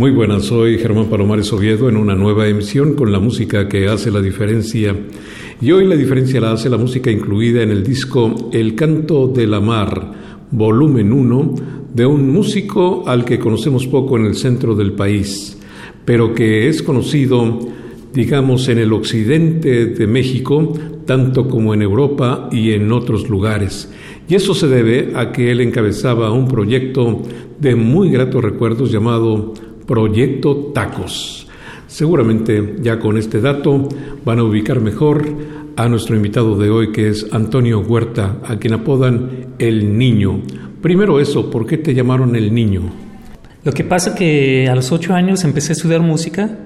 Muy buenas, soy Germán Palomares Oviedo en una nueva emisión con la música que hace la diferencia. Y hoy la diferencia la hace la música incluida en el disco El Canto de la Mar, volumen 1, de un músico al que conocemos poco en el centro del país, pero que es conocido, digamos, en el occidente de México, tanto como en Europa y en otros lugares. Y eso se debe a que él encabezaba un proyecto de muy gratos recuerdos llamado Proyecto Tacos. Seguramente ya con este dato van a ubicar mejor a nuestro invitado de hoy que es Antonio Huerta, a quien apodan El Niño. Primero eso, ¿por qué te llamaron El Niño? Lo que pasa que a los ocho años empecé a estudiar música.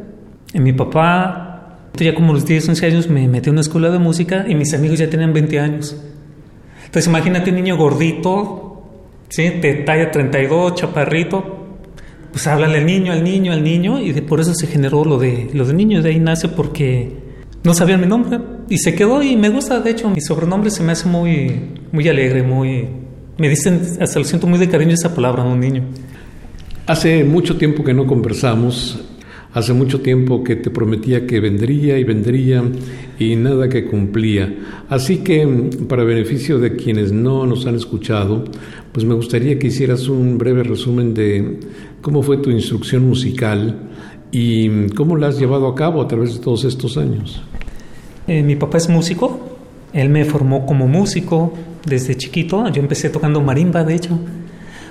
Y mi papá, ya como los 10, 11 años, me metió en una escuela de música y mis amigos ya tenían 20 años. Entonces imagínate un niño gordito, ¿sí? de talla 32, chaparrito, pues háblale al niño, al niño, al niño, y por eso se generó lo de, lo de niño, de ahí nace porque no sabían mi nombre, y se quedó, y me gusta, de hecho, mi sobrenombre se me hace muy, muy alegre, muy... Me dicen, hasta lo siento muy de cariño esa palabra, un niño. Hace mucho tiempo que no conversamos, hace mucho tiempo que te prometía que vendría y vendría y nada que cumplía. Así que, para beneficio de quienes no nos han escuchado, pues me gustaría que hicieras un breve resumen de cómo fue tu instrucción musical y cómo la has llevado a cabo a través de todos estos años. Eh, mi papá es músico, él me formó como músico desde chiquito, yo empecé tocando marimba de hecho.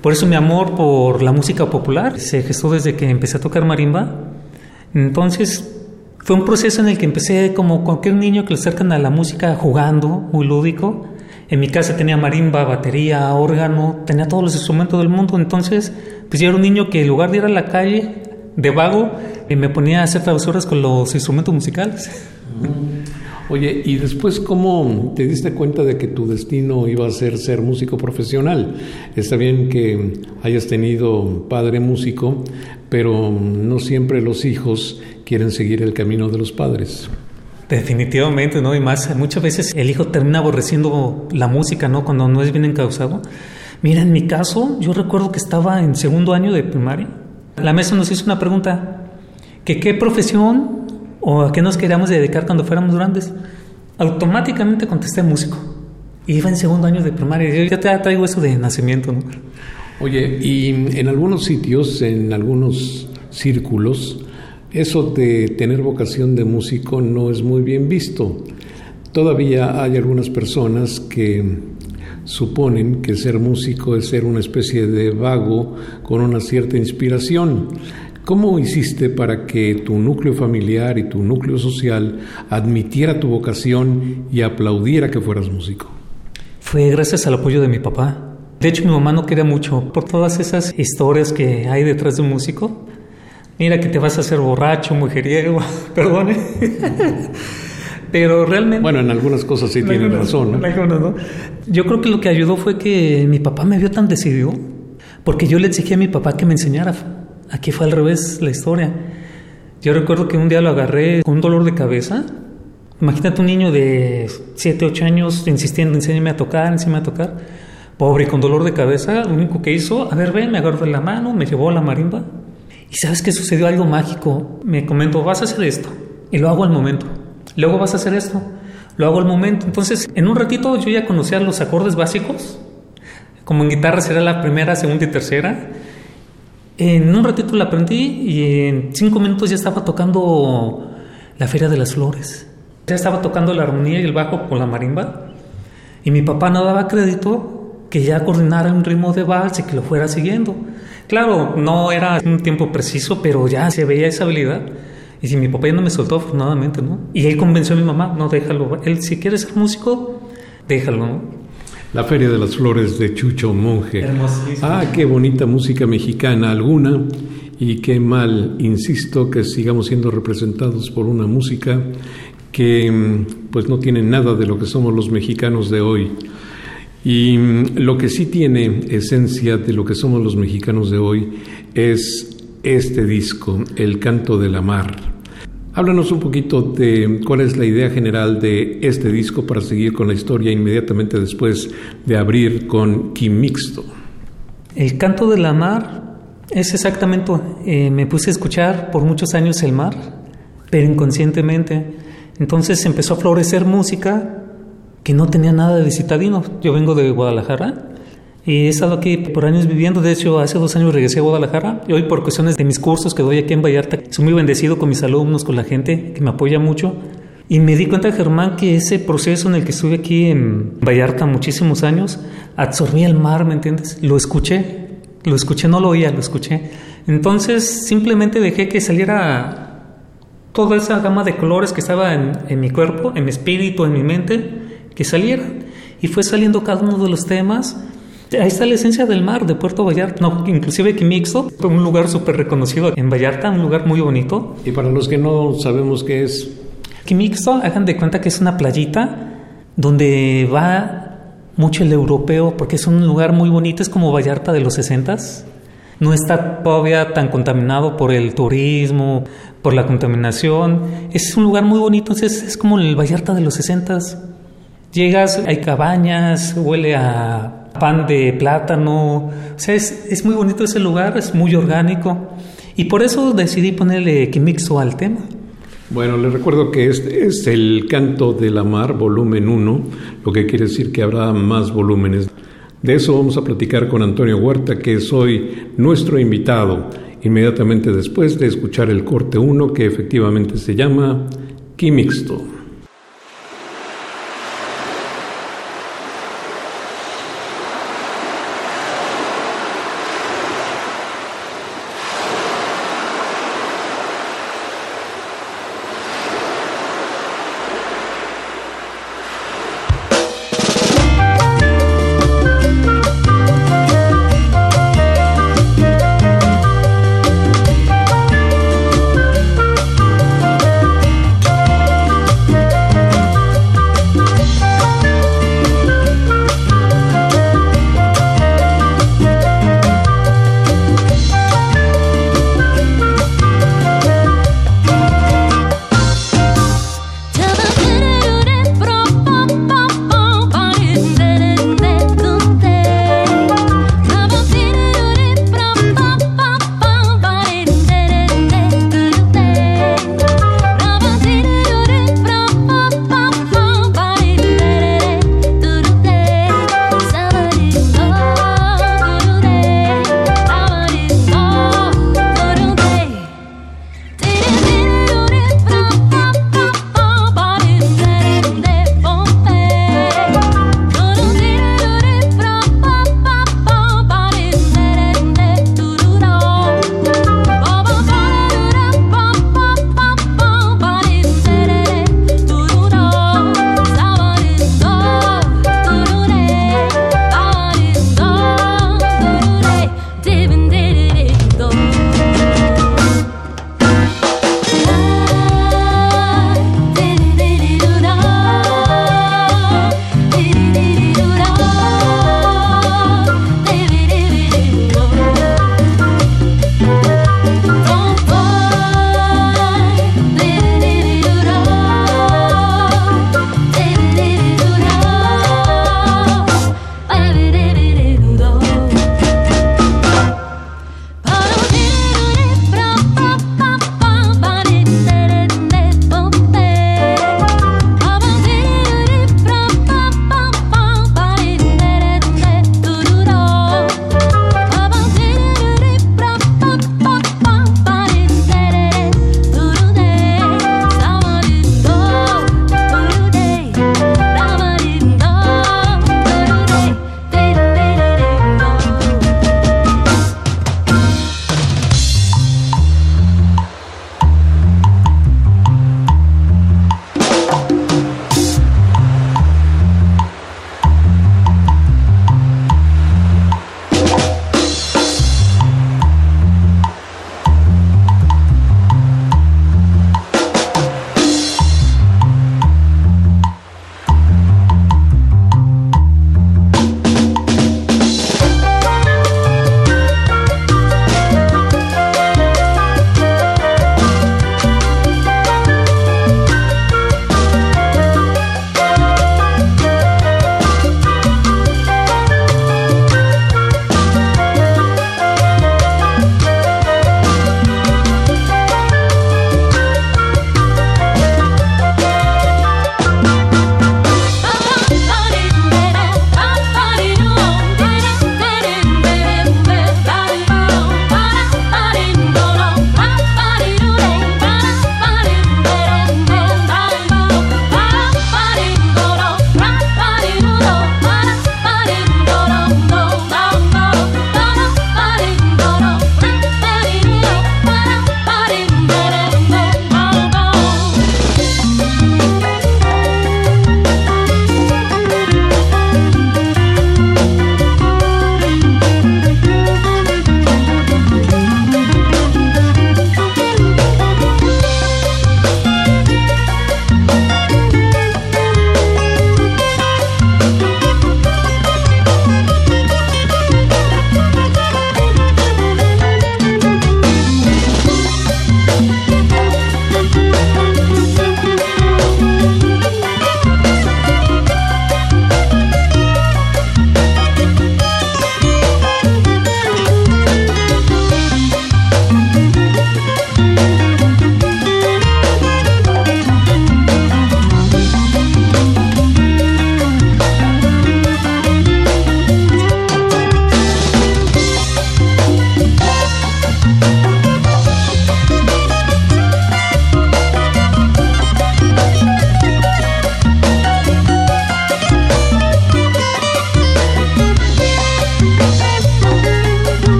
Por eso mi amor por la música popular se gestó desde que empecé a tocar marimba. Entonces fue un proceso en el que empecé como cualquier niño que le acercan a la música jugando, muy lúdico. En mi casa tenía marimba, batería, órgano, tenía todos los instrumentos del mundo. Entonces, pues yo era un niño que en lugar de ir a la calle de vago, eh, me ponía a hacer travesuras con los instrumentos musicales. Oye, ¿y después cómo te diste cuenta de que tu destino iba a ser ser músico profesional? Está bien que hayas tenido padre músico, pero no siempre los hijos quieren seguir el camino de los padres. Definitivamente, ¿no? Y más, muchas veces el hijo termina aborreciendo la música, ¿no? Cuando no es bien encausado. Mira, en mi caso, yo recuerdo que estaba en segundo año de primaria. La mesa nos hizo una pregunta, que qué profesión o a qué nos queríamos dedicar cuando fuéramos grandes. Automáticamente contesté músico. Iba en segundo año de primaria. Yo ya te traigo eso de nacimiento, ¿no? Oye, y en algunos sitios, en algunos círculos, eso de tener vocación de músico no es muy bien visto. Todavía hay algunas personas que suponen que ser músico es ser una especie de vago con una cierta inspiración. ¿Cómo hiciste para que tu núcleo familiar y tu núcleo social admitiera tu vocación y aplaudiera que fueras músico? Fue gracias al apoyo de mi papá. De hecho, mi mamá no quería mucho por todas esas historias que hay detrás de un músico. Mira que te vas a hacer borracho, mujeriego, perdone. Pero realmente... Bueno, en algunas cosas sí tiene razón. ¿no? Yo creo que lo que ayudó fue que mi papá me vio tan decidido, porque yo le exigí a mi papá que me enseñara. Aquí fue al revés la historia. Yo recuerdo que un día lo agarré con un dolor de cabeza. Imagínate un niño de 7, 8 años insistiendo, enséñame a tocar, enséñame a tocar. Pobre y con dolor de cabeza, lo único que hizo, a ver, ven, me agarró de la mano, me llevó a la marimba y sabes que sucedió algo mágico. Me comentó, vas a hacer esto. Y lo hago al momento. luego vas a hacer esto. Lo hago al momento. Entonces, en un ratito yo ya conocía los acordes básicos. Como en guitarra será la primera, segunda y tercera. En un ratito la aprendí y en cinco minutos ya estaba tocando la Feria de las Flores. Ya estaba tocando la armonía y el bajo con la marimba. Y mi papá no daba crédito que ya coordinara un ritmo de vals y que lo fuera siguiendo. Claro, no era un tiempo preciso, pero ya se veía esa habilidad. Y si mi papá ya no me soltó, afortunadamente, ¿no? Y él convenció a mi mamá, no, déjalo. Él, si quiere ser músico, déjalo, ¿no? La Feria de las Flores de Chucho Monje. Ah, qué bonita música mexicana alguna. Y qué mal, insisto, que sigamos siendo representados por una música que mm, pues no tiene nada de lo que somos los mexicanos de hoy. Y mm, lo que sí tiene esencia de lo que somos los mexicanos de hoy es este disco, El canto de la mar. Háblanos un poquito de cuál es la idea general de este disco para seguir con la historia inmediatamente después de abrir con Quimixto. El canto de la mar es exactamente, eh, me puse a escuchar por muchos años el mar, pero inconscientemente. Entonces empezó a florecer música que no tenía nada de citadino. Yo vengo de Guadalajara y he estado aquí por años viviendo. De hecho, hace dos años regresé a Guadalajara y hoy por cuestiones de mis cursos que doy aquí en Vallarta, soy muy bendecido con mis alumnos, con la gente que me apoya mucho. Y me di cuenta, Germán, que ese proceso en el que estuve aquí en Vallarta muchísimos años, absorbí el mar, ¿me entiendes? Lo escuché, lo escuché, no lo oía, lo escuché. Entonces simplemente dejé que saliera toda esa gama de colores que estaba en, mi cuerpo, en mi espíritu, en mi mente, que salieran. Y fue saliendo cada uno de los temas. Ahí está la esencia del mar de Puerto Vallarta, no, inclusive Quimixto, un lugar súper reconocido en Vallarta, un lugar muy bonito. Y para los que no sabemos qué es... Quimixto, hagan de cuenta que es una playita donde va mucho el europeo, porque es un lugar muy bonito, es como Vallarta de los 60 no está todavía tan contaminado por el turismo, por la contaminación. Es un lugar muy bonito, es, es como el Vallarta de los 60. Llegas, hay cabañas, huele a pan de plátano. O sea, es, muy bonito ese lugar, es muy orgánico. Y por eso decidí ponerle Quimixo al tema. Bueno, les recuerdo que este es el Canto de la Mar, volumen 1, lo que quiere decir que habrá más volúmenes. De eso vamos a platicar con Antonio Huerta, que es hoy nuestro invitado, inmediatamente después de escuchar el corte 1, que efectivamente se llama Quimixto.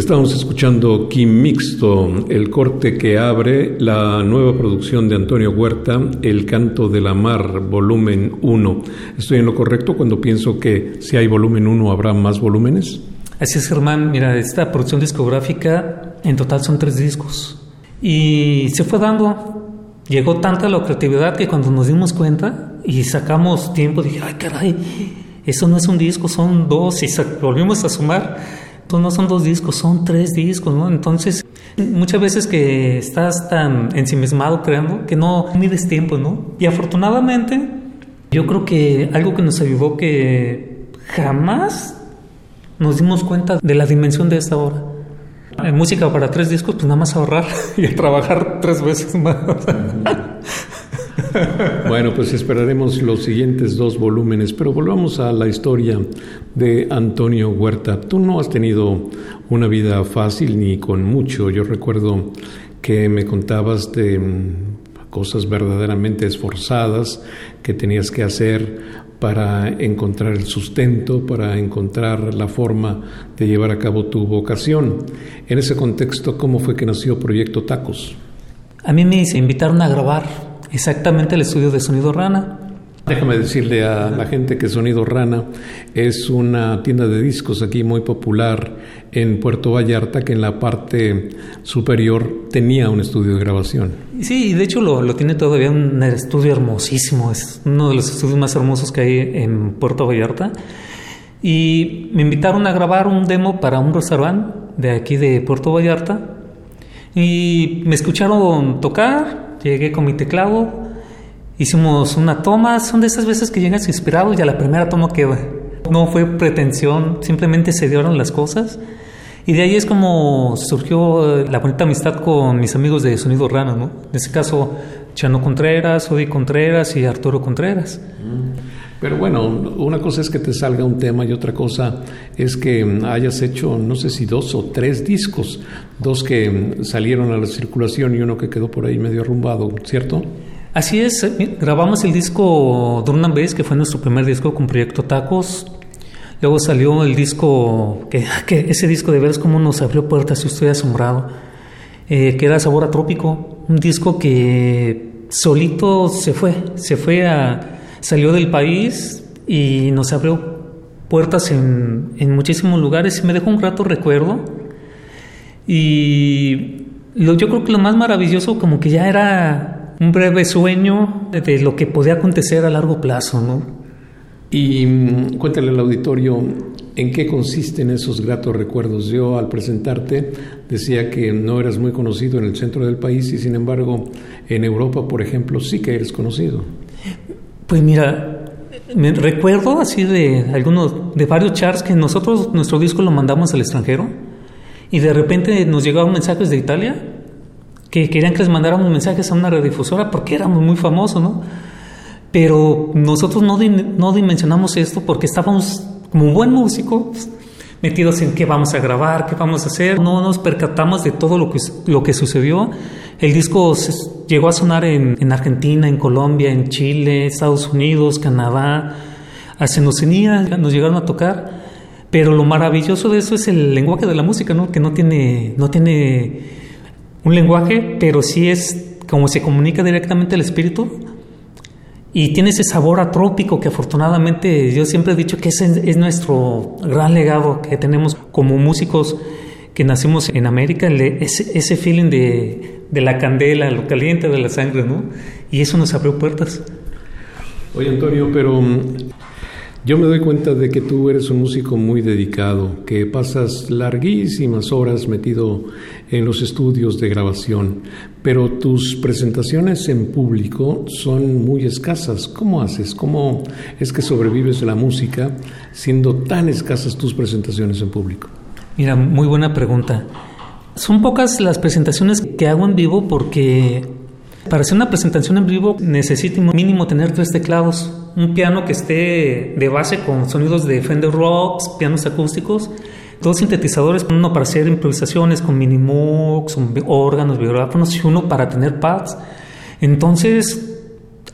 Estamos escuchando Kim Mixto, el corte que abre la nueva producción de Antonio Huerta, El Canto de la Mar, volumen 1. ¿Estoy en lo correcto cuando pienso que si hay volumen 1 habrá más volúmenes? Así es, Germán. Mira, esta producción discográfica en total son tres discos. Y se fue dando, llegó tanta la creatividad que cuando nos dimos cuenta y sacamos tiempo, dije, ay caray, eso no es un disco, son dos, y volvimos a sumar pues no son dos discos, son tres discos, ¿no? Entonces, muchas veces que estás tan ensimismado creando que no mides tiempo, ¿no? Y afortunadamente, yo creo que algo que nos ayudó que jamás nos dimos cuenta de la dimensión de esta obra. En música para tres discos, pues nada más ahorrar y trabajar tres veces más. Bueno, pues esperaremos los siguientes dos volúmenes, pero volvamos a la historia de Antonio Huerta. Tú no has tenido una vida fácil ni con mucho. Yo recuerdo que me contabas de mm, cosas verdaderamente esforzadas que tenías que hacer para encontrar el sustento, para encontrar la forma de llevar a cabo tu vocación. En ese contexto, ¿cómo fue que nació Proyecto Tacos? A mí me invitaron a grabar exactamente el estudio de Sonido Rana. Déjame decirle a la gente que Sonido Rana es una tienda de discos aquí muy popular en Puerto Vallarta que en la parte superior tenía un estudio de grabación. Sí, de hecho lo, lo tiene todavía un estudio hermosísimo, es uno de los estudios más hermosos que hay en Puerto Vallarta. Y me invitaron a grabar un demo para un restaurante de aquí de Puerto Vallarta y me escucharon tocar Llegué con mi teclado, hicimos una toma, son de esas veces que llegas inspirado y a la primera toma que no fue pretensión, simplemente se dieron las cosas. Y de ahí es como surgió la bonita amistad con mis amigos de Sonido Rana, ¿no? En este caso, Chano Contreras, Odi Contreras y Arturo Contreras. Pero bueno, una cosa es que te salga un tema y otra cosa es que hayas hecho, no sé si dos o tres discos, dos que salieron a la circulación y uno que quedó por ahí medio arrumbado, ¿cierto? Así es, eh, grabamos el disco Drum Bass, que fue nuestro primer disco con Proyecto Tacos. Luego salió el disco, que, ese disco de veras como nos abrió puertas, y estoy asombrado, eh, que era Sabor a Trópico, un disco que solito se fue, se fue a salió del país y nos abrió puertas en, en muchísimos lugares y me dejó un rato recuerdo. Y lo, yo creo que lo más maravilloso como que ya era un breve sueño de, lo que podía acontecer a largo plazo, ¿no? Y mm, cuéntale al auditorio en qué consisten esos gratos recuerdos. Yo al presentarte decía que no eras muy conocido en el centro del país y sin embargo en Europa, por ejemplo, sí que eres conocido. Pues mira, me recuerdo así de algunos, de varios charts que nosotros nuestro disco lo mandamos al extranjero y de repente nos llegaban mensajes de Italia que querían que les mandáramos mensajes a una radiodifusora porque éramos muy famosos, ¿no? Pero nosotros no, no dimensionamos esto porque estábamos como un buen músico metidos en qué vamos a grabar, qué vamos a hacer. No nos percatamos de todo lo que, lo que sucedió. El disco llegó a sonar en, en, Argentina, en Colombia, en Chile, Estados Unidos, Canadá, hasta nos llegaron a tocar. Pero lo maravilloso de eso es el lenguaje de la música, ¿no? Que no tiene, no tiene un lenguaje, pero sí es como se comunica directamente el espíritu y tiene ese sabor atrópico que afortunadamente yo siempre he dicho que ese es nuestro gran legado que tenemos como músicos que nacimos en América, ese, ese feeling de, de, la candela, lo caliente de la sangre, ¿no? Y eso nos abrió puertas. Oye Antonio, pero yo me doy cuenta de que tú eres un músico muy dedicado, que pasas larguísimas horas metido en los estudios de grabación, pero tus presentaciones en público son muy escasas. ¿Cómo haces? ¿Cómo es que sobrevives la música siendo tan escasas tus presentaciones en público? Mira, muy buena pregunta. Son pocas las presentaciones que hago en vivo porque para hacer una presentación en vivo necesito mínimo tener tres teclados un piano que esté de base con sonidos de Fender Rocks, pianos acústicos, dos sintetizadores, uno para hacer improvisaciones con minimux, órganos, vibráfonos y uno para tener pads. Entonces,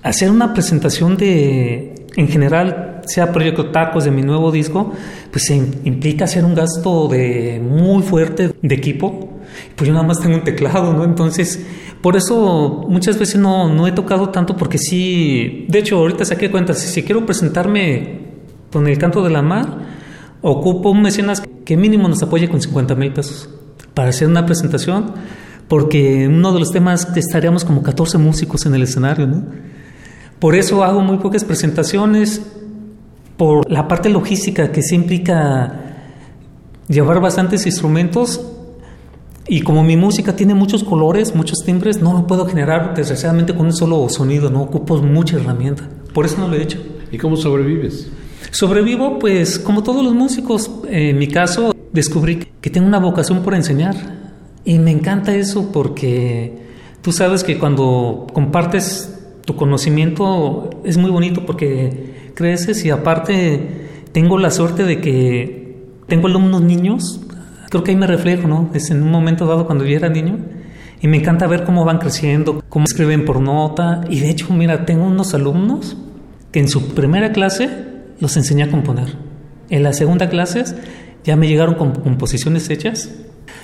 hacer una presentación de, en general, sea Proyecto Tacos de mi nuevo disco, pues implica hacer un gasto de muy fuerte de equipo. Pues yo nada más tengo un teclado, ¿no? Entonces, por eso muchas veces no, no he tocado tanto porque sí, de hecho ahorita saqué cuenta, si, si quiero presentarme con el canto de la mar, ocupo un mecenas que mínimo nos apoye con 50 mil pesos para hacer una presentación, porque uno de los temas estaríamos como 14 músicos en el escenario, ¿no? Por eso hago muy pocas presentaciones, por la parte logística que se implica llevar bastantes instrumentos y como mi música tiene muchos colores, muchos timbres, no lo puedo generar desgraciadamente con un solo sonido, no ocupo mucha herramienta. Por eso no lo he hecho. ¿Y cómo sobrevives? Sobrevivo, pues, como todos los músicos. En mi caso, descubrí que tengo una vocación por enseñar. Y me encanta eso porque tú sabes que cuando compartes tu conocimiento es muy bonito porque creces y aparte tengo la suerte de que tengo alumnos niños. Creo que ahí me reflejo, ¿no? Es en un momento dado cuando yo era niño. Y me encanta ver cómo van creciendo, cómo escriben por nota. Y de hecho, mira, tengo unos alumnos que en su primera clase los enseñé a componer. En la segunda clase ya me llegaron con composiciones hechas.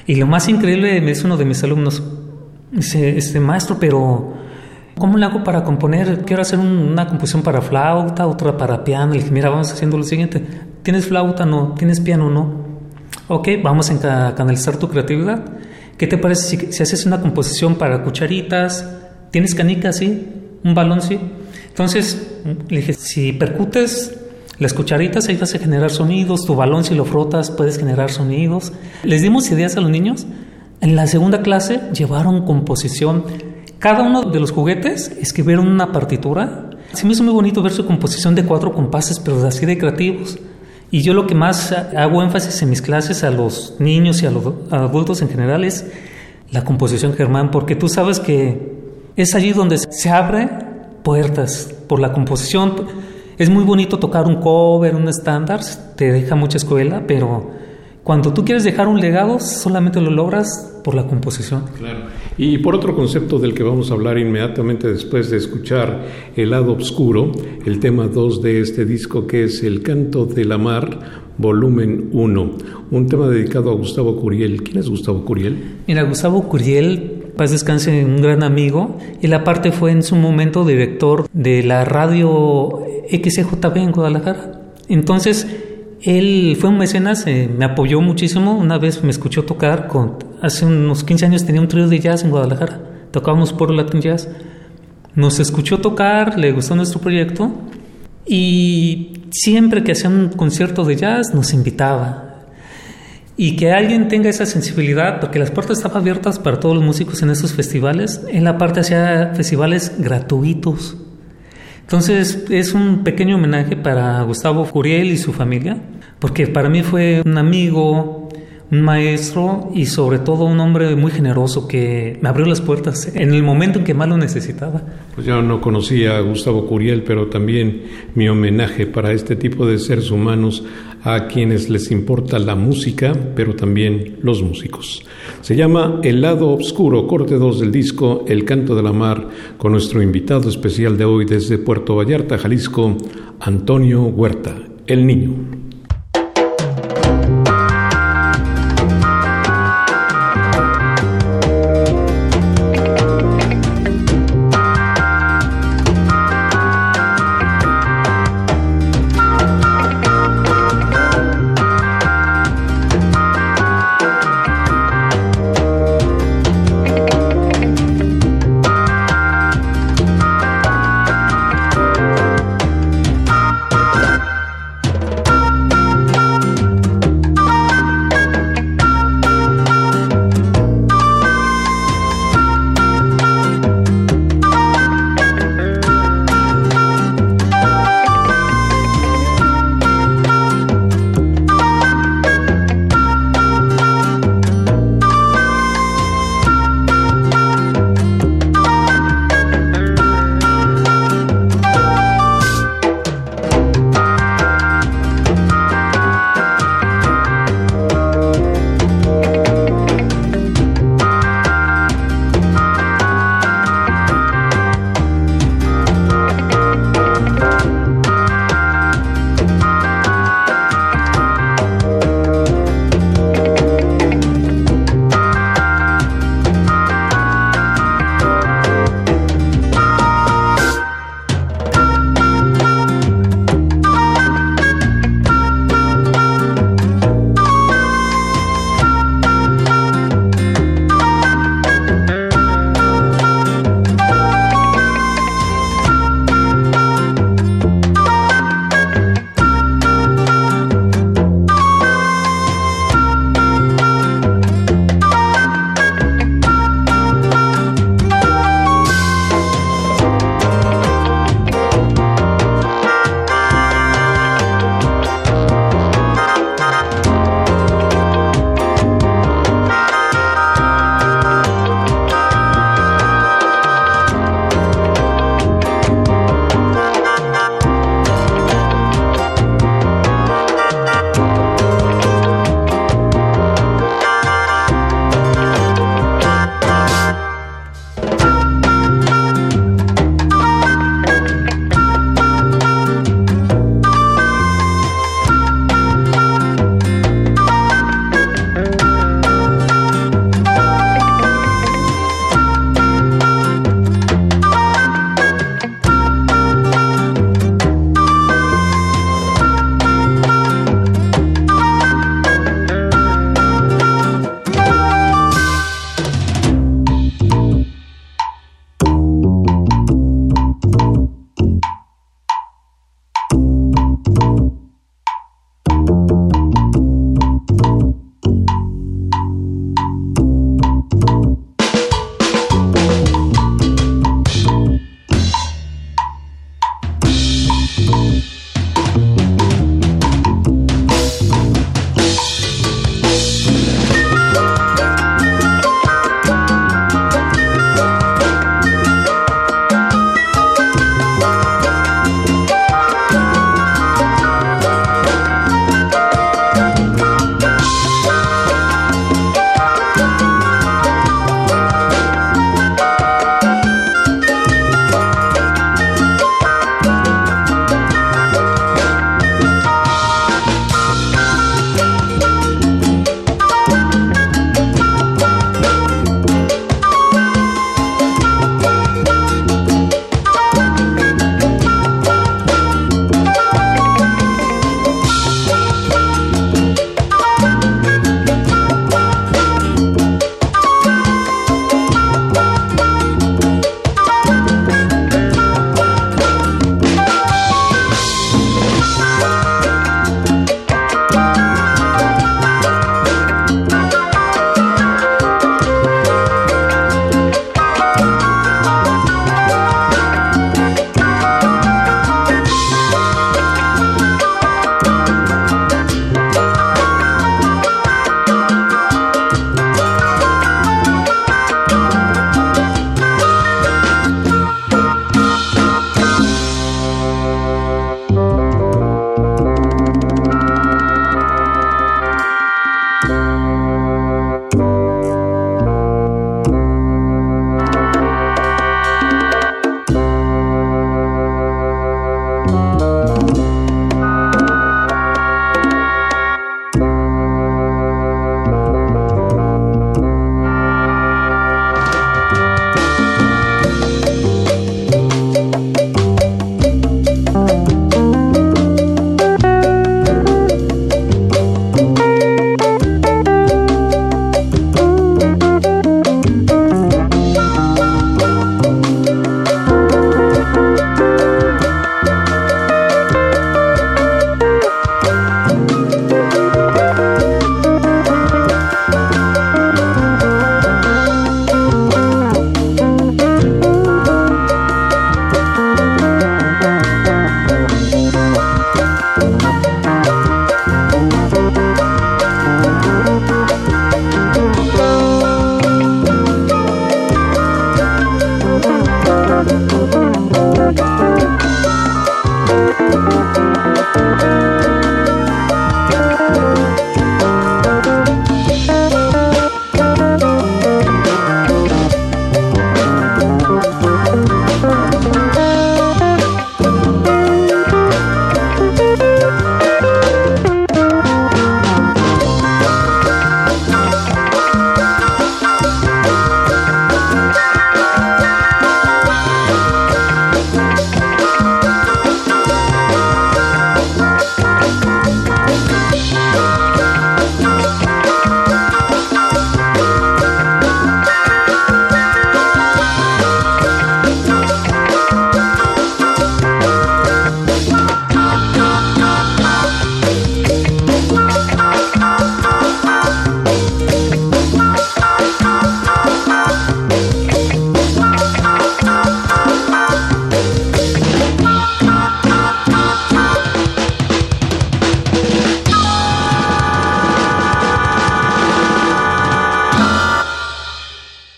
Y lo más increíble me uno de mis alumnos, dice, este maestro, pero ¿cómo le hago para componer? Quiero hacer una composición para flauta, otra para piano. Le dije, mira, vamos haciendo lo siguiente. ¿Tienes flauta? No. ¿Tienes piano? No. Ok, vamos a canalizar tu creatividad. ¿Qué te parece si, si haces una composición para cucharitas? ¿Tienes canicas? Sí. ¿Un balón? Sí. Entonces, le dije, si percutes las cucharitas ahí vas a generar sonidos, tu balón si lo frotas puedes generar sonidos. Les dimos ideas a los niños. En la segunda clase llevaron composición. Cada uno de los juguetes escribieron una partitura. Se me hizo muy bonito ver su composición de cuatro compases, pero así de creativos. Y yo lo que más hago énfasis en mis clases a los niños y a los adultos en general es la composición germán, porque tú sabes que es allí donde se abren puertas por la composición es muy bonito tocar un cover, un estándar, te deja mucha escuela, pero cuando tú quieres dejar un legado, solamente lo logras por la composición. Claro. Y por otro concepto del que vamos a hablar inmediatamente después de escuchar El lado oscuro, el tema 2 de este disco que es El canto de la mar, volumen 1, un tema dedicado a Gustavo Curiel. ¿Quién es Gustavo Curiel? Mira, Gustavo Curiel paz descanse, un gran amigo. Él aparte fue en su momento director de la radio XCJB en Guadalajara. Entonces, él fue un mecenas, eh, me apoyó muchísimo. Una vez me escuchó tocar, hace unos 15 años tenía un trío de jazz en Guadalajara. Tocábamos por Latin Jazz. Nos escuchó tocar, le gustó nuestro proyecto y siempre que hacía un concierto de jazz nos invitaba y que alguien tenga esa sensibilidad, porque las puertas estaban abiertas para todos los músicos en esos festivales, en la parte hacía festivales gratuitos. Entonces es un pequeño homenaje para Gustavo Furiel y su familia, porque para mí fue un amigo, un maestro y sobre todo un hombre muy generoso que me abrió las puertas en el momento en que más lo necesitaba. Pues yo no conocía a Gustavo Curiel, pero también mi homenaje para este tipo de seres humanos a quienes les importa la música, pero también los músicos. Se llama El lado oscuro, corte 2 del disco El canto de la mar, con nuestro invitado especial de hoy desde Puerto Vallarta, Jalisco, Antonio Huerta, el niño.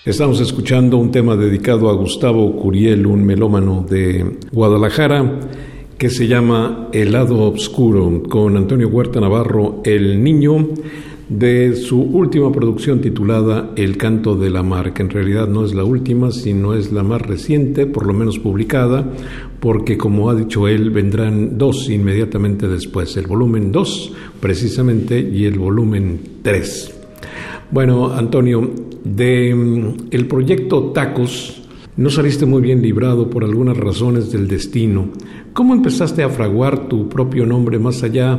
Estamos escuchando un tema dedicado a Gustavo Curiel, un melómano de Guadalajara, que se llama El lado oscuro, con Antonio Huerta Navarro, el niño, de su última producción titulada El canto de la mar, que en realidad no es la última, sino es la más reciente, por lo menos publicada, porque como ha dicho él, vendrán dos inmediatamente después, el volumen 2 precisamente y el volumen 3. Bueno, Antonio, de mm, el proyecto Tacos no saliste muy bien librado por algunas razones del destino. ¿Cómo empezaste a fraguar tu propio nombre más allá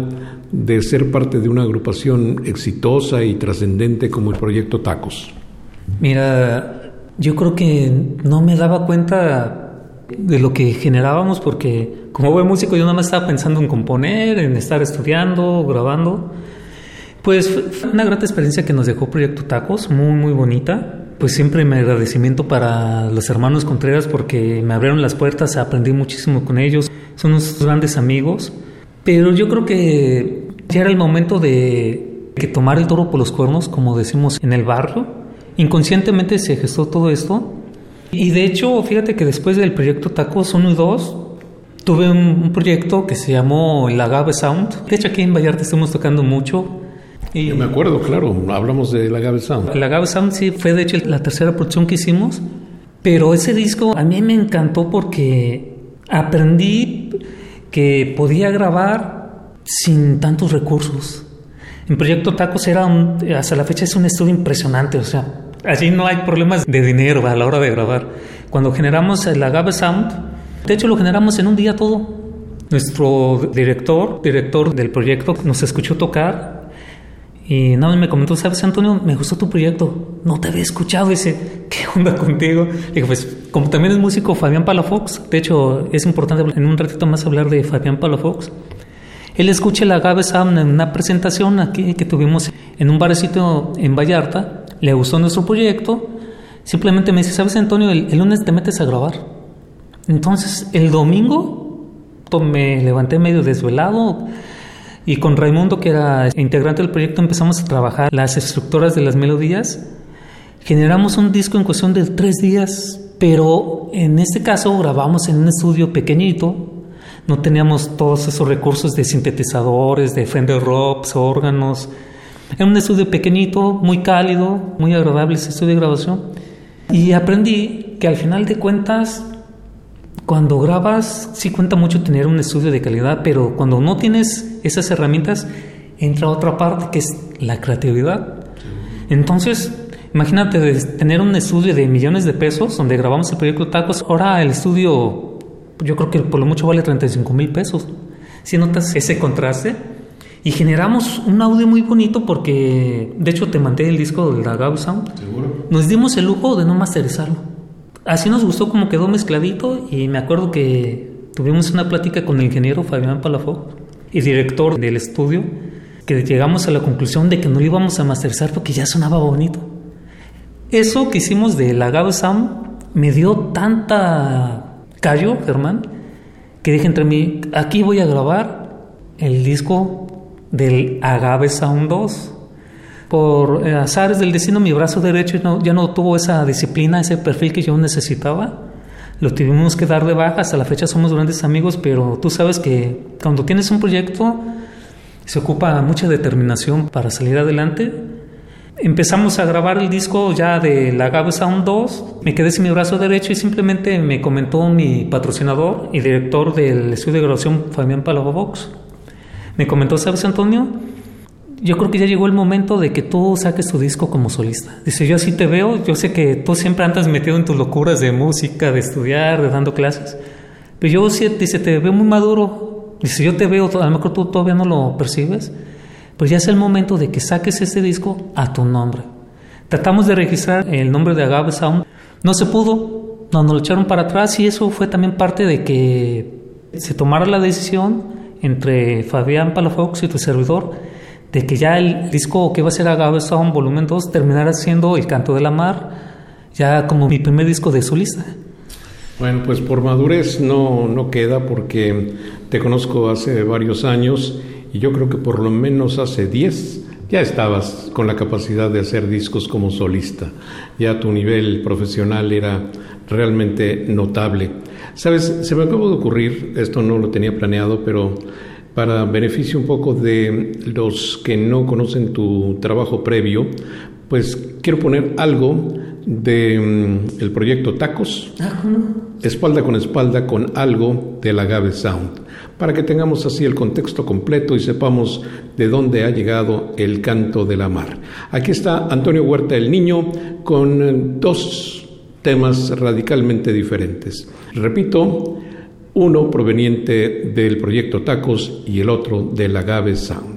de ser parte de una agrupación exitosa y trascendente como el proyecto Tacos? Mira, yo creo que no me daba cuenta de lo que generábamos porque como buen músico yo nada más estaba pensando en componer, en estar estudiando, grabando. Pues fue una gran experiencia que nos dejó Proyecto Tacos, muy, muy bonita. Pues siempre mi agradecimiento para los hermanos Contreras porque me abrieron las puertas, aprendí muchísimo con ellos, son unos grandes amigos. Pero yo creo que ya era el momento de que tomar el toro por los cuernos, como decimos en el barrio. Inconscientemente se gestó todo esto. Y de hecho, fíjate que después del proyecto Tacos 1 y 2, tuve un, un proyecto que se llamó el Agave Sound. De hecho, aquí en Vallarta estamos tocando mucho y me acuerdo, claro, hablamos de la Agave Sound. La Agave Sound sí fue de hecho la tercera producción que hicimos, pero ese disco a mí me encantó porque aprendí que podía grabar sin tantos recursos. En Proyecto Tacos era un, hasta la fecha es un estudio impresionante, o sea, allí no hay problemas de dinero a la hora de grabar. Cuando generamos el Agave Sound, de hecho lo generamos en un día todo. Nuestro director, director del proyecto, nos escuchó tocar y nada me comentó, ¿sabes, Antonio? Me gustó tu proyecto. No te había escuchado. Dice, ¿qué onda contigo? Digo, pues, como también es músico Fabián Palafox, de hecho, es importante en un ratito más hablar de Fabián Palafox. Él escucha la Gabe Sound en una presentación aquí que tuvimos en un barecito en Vallarta. Le gustó nuestro proyecto. Simplemente me dice, ¿sabes, Antonio? El, el lunes te metes a grabar. Entonces, el domingo me levanté medio desvelado y con Raimundo, que era integrante del proyecto, empezamos a trabajar las estructuras de las melodías. Generamos un disco en cuestión de tres días, pero en este caso grabamos en un estudio pequeñito. No teníamos todos esos recursos de sintetizadores, de Fender Robs, órganos. Era un estudio pequeñito, muy cálido, muy agradable ese estudio de grabación. Y aprendí que al final de cuentas cuando grabas, sí cuenta mucho tener un estudio de calidad, pero cuando no tienes esas herramientas, entra otra parte que es la creatividad. Entonces, imagínate tener un estudio de millones de pesos donde grabamos el proyecto Tacos. Ahora el estudio, yo creo que por lo mucho vale 35 mil pesos. Si notas ese contraste, y generamos un audio muy bonito porque, de hecho, te mandé el disco de la Gab Sound. ¿Seguro? Nos dimos el lujo de no masterizarlo así nos gustó como quedó mezcladito y me acuerdo que tuvimos una plática con el ingeniero Fabián Palafó y director del estudio que llegamos a la conclusión de que no lo íbamos a masterizar porque ya sonaba bonito. Eso que hicimos de la Agave Sound me dio tanta callo, Germán, que dije entre mí, aquí voy a grabar el disco del Agave Sound 2 por eh, azares del destino mi brazo derecho ya no tuvo esa disciplina, ese perfil que yo necesitaba. Lo tuvimos que dar de baja, hasta la fecha somos grandes amigos, pero tú sabes que cuando tienes un proyecto se ocupa mucha determinación para salir adelante. Empezamos a grabar el disco ya de la Gabe Sound 2, me quedé sin mi brazo derecho y simplemente me comentó mi patrocinador y director del estudio de grabación Fabián Palavovox. Me comentó, ¿sabes Antonio? Yo creo que ya llegó el momento de que tú saques tu disco como solista. Dice, yo así te veo, yo sé que tú siempre andas metido en tus locuras de música, de estudiar, de dando clases, pero yo sí, dice, te veo muy maduro. Dice, yo te veo, a lo mejor tú todavía no lo percibes, pero ya es el momento de que saques este disco a tu nombre. Tratamos de registrar el nombre de Agave Sound, no se pudo, nos, lo echaron para atrás y eso fue también parte de que se tomara la decisión entre Fabián Palafox y tu servidor de que ya el disco que iba a ser Agave Sound Volumen 2 terminara siendo El Canto de la Mar, ya como mi primer disco de solista. Bueno, pues por madurez no, no queda porque te conozco hace varios años y yo creo que por lo menos hace 10 ya estabas con la capacidad de hacer discos como solista. Ya tu nivel profesional era realmente notable. Sabes, se me acabó de ocurrir, esto no lo tenía planeado, pero para beneficio un poco de los que no conocen tu trabajo previo, pues quiero poner algo de mm, el proyecto Tacos, ah, espalda con espalda con algo del Agave Sound, para que tengamos así el contexto completo y sepamos de dónde ha llegado el canto de la mar. Aquí está Antonio Huerta el Niño con eh, dos temas radicalmente diferentes. Repito, uno proveniente del proyecto Tacos y el otro del Agave Sound.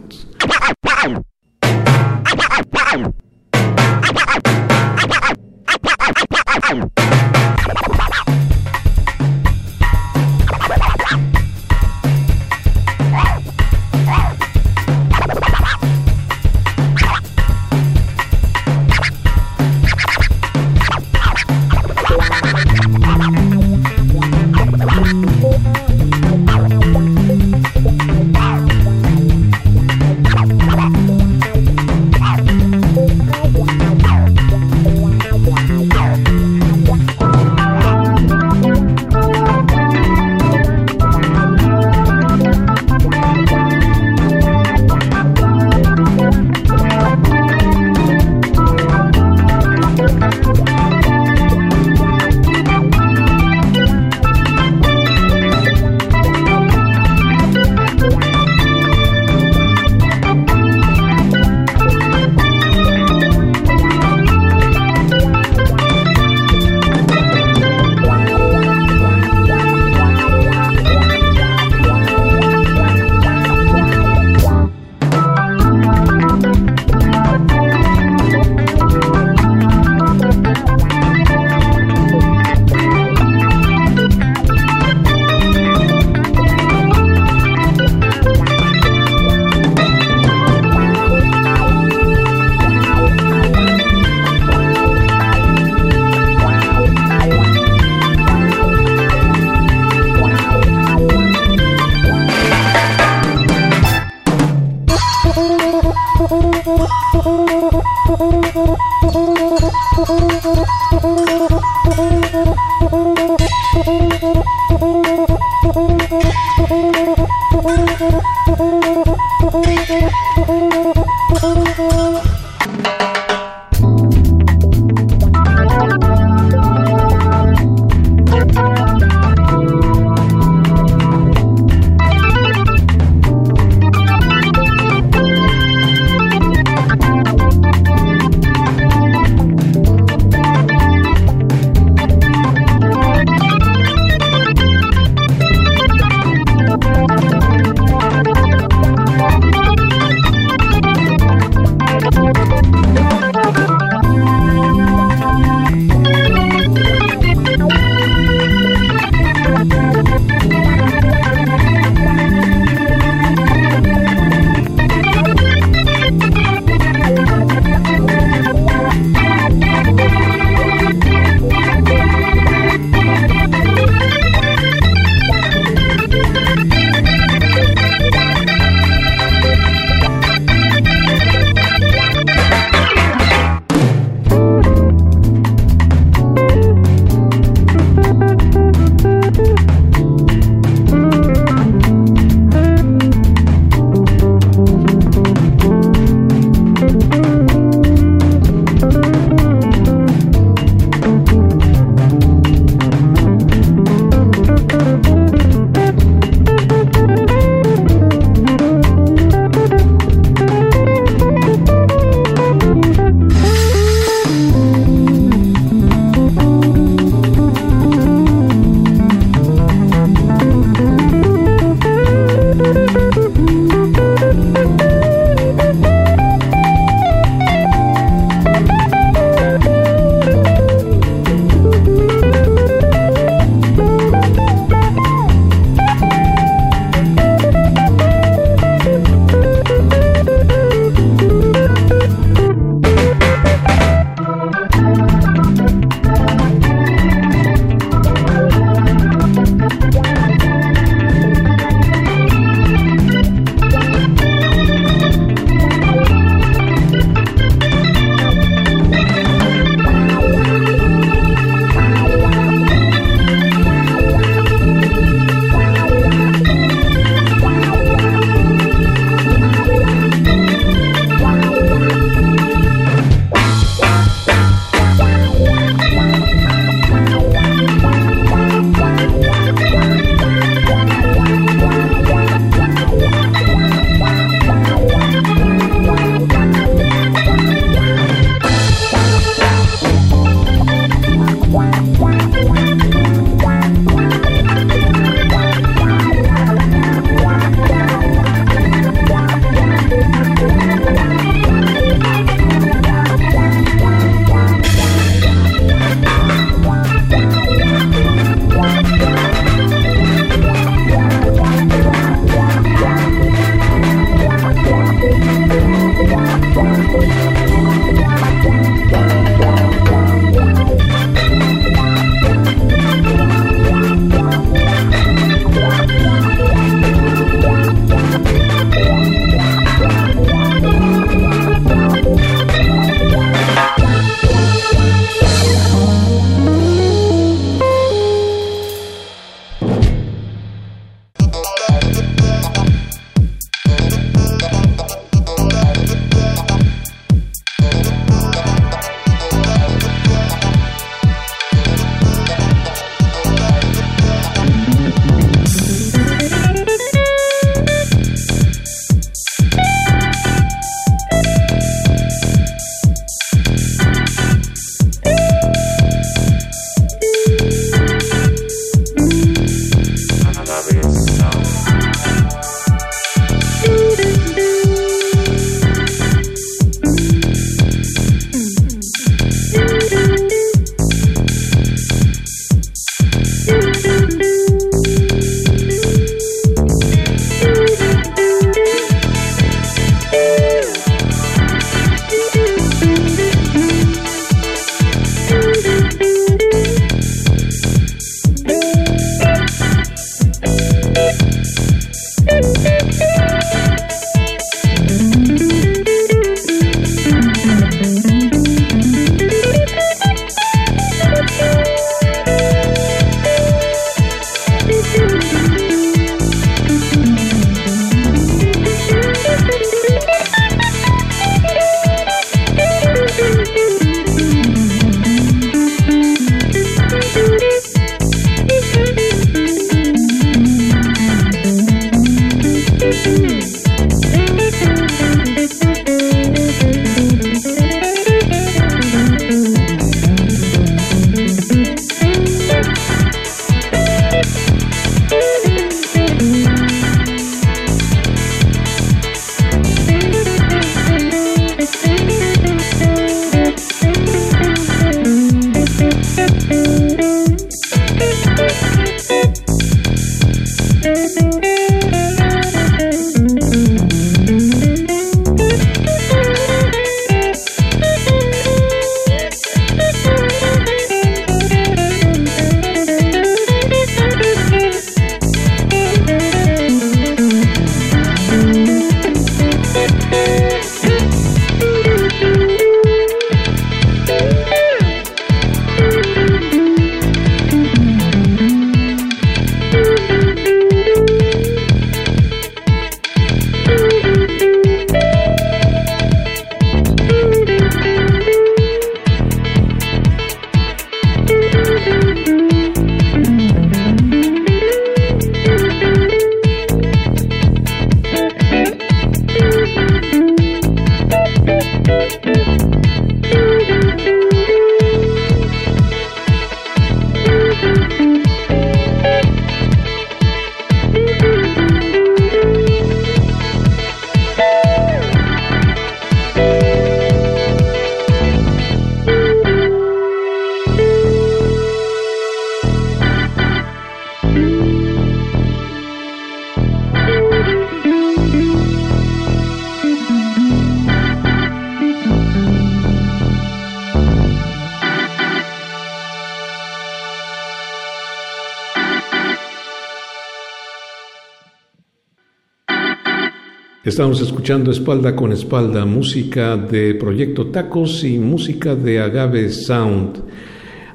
Estamos escuchando espalda con espalda música de Proyecto Tacos y música de Agave Sound.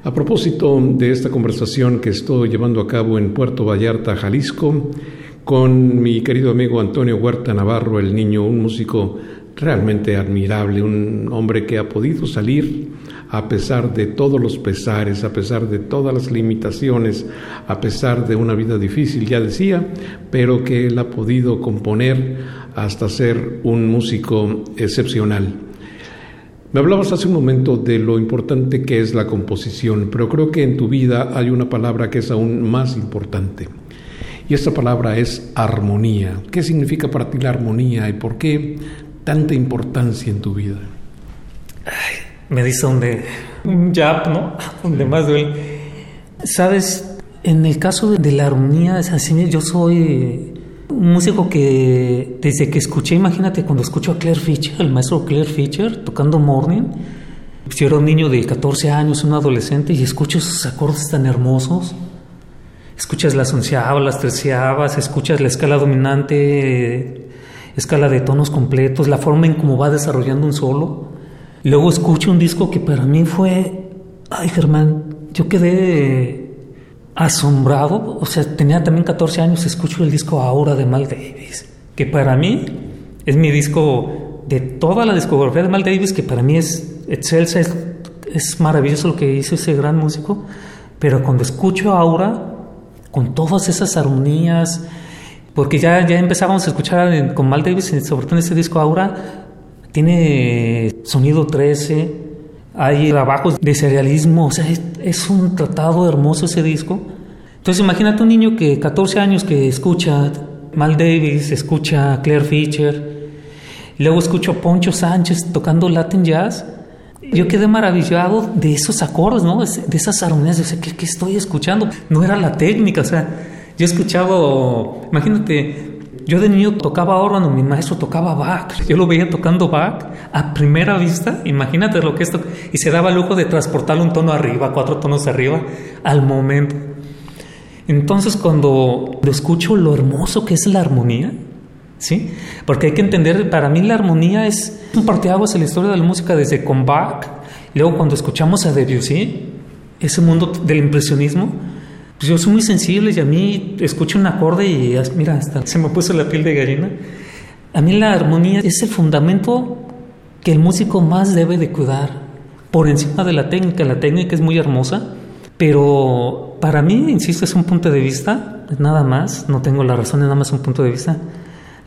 A propósito de esta conversación que estoy llevando a cabo en Puerto Vallarta, Jalisco, con mi querido amigo Antonio Huerta Navarro, el niño, un músico realmente admirable, un hombre que ha podido salir a pesar de todos los pesares, a pesar de todas las limitaciones, a pesar de una vida difícil, ya decía, pero que él ha podido componer hasta ser un músico excepcional. Me hablabas hace un momento de lo importante que es la composición, pero creo que en tu vida hay una palabra que es aún más importante. Y esta palabra es armonía. ¿Qué significa para ti la armonía y por qué tanta importancia en tu vida? me dice donde un jab, ¿no? Donde más duele. Sabes, en el caso de, la armonía, es así, yo soy un músico que desde que escuché, imagínate cuando escucho a Claire Fischer, el maestro Claire Fischer, tocando Morning, pues yo era un niño de 14 años, un adolescente, y escucho esos acordes tan hermosos. Escuchas las onceavas, las treceavas, escuchas la escala dominante, escala de tonos completos, la forma en cómo va desarrollando un solo. Luego escucho un disco que para mí fue, ay Germán, yo quedé asombrado, o sea, tenía también 14 años, escucho el disco Ahora de Mal Davis, que para mí es mi disco de toda la discografía de Mal Davis, que para mí es excelsa, es, maravilloso lo que hizo ese gran músico, pero cuando escucho Aura, con todas esas armonías, porque ya, ya empezábamos a escuchar con Mal Davis, sobre todo en ese disco Aura, tiene sonido 13, hay trabajos de serialismo, o sea, es, un tratado hermoso ese disco. Entonces imagínate un niño que 14 años que escucha Mal Davis, escucha Claire Fischer, luego escucho a Poncho Sánchez tocando Latin Jazz. Yo quedé maravillado de esos acordes, ¿no? De esas armonías, de ¿qué, ¿qué estoy escuchando? No era la técnica, o sea, yo he escuchado, imagínate, yo de niño tocaba órgano, mi maestro tocaba Bach. Yo lo veía tocando Bach a primera vista. Imagínate lo que esto. Y se daba lujo de transportarlo un tono arriba, cuatro tonos arriba, al momento. Entonces, cuando lo escucho, lo hermoso que es la armonía, ¿sí? Porque hay que entender, para mí la armonía es un parteaguas en la historia de la música desde con Bach. Luego, cuando escuchamos a Debussy, ese mundo del impresionismo, pues yo soy muy sensible y a mí escucho un acorde y mira, hasta se me puso la piel de gallina. A mí la armonía es el fundamento que el músico más debe de cuidar por encima de la técnica. La técnica es muy hermosa, pero para mí, insisto, es un punto de vista, nada más, no tengo la razón, es nada más un punto de vista.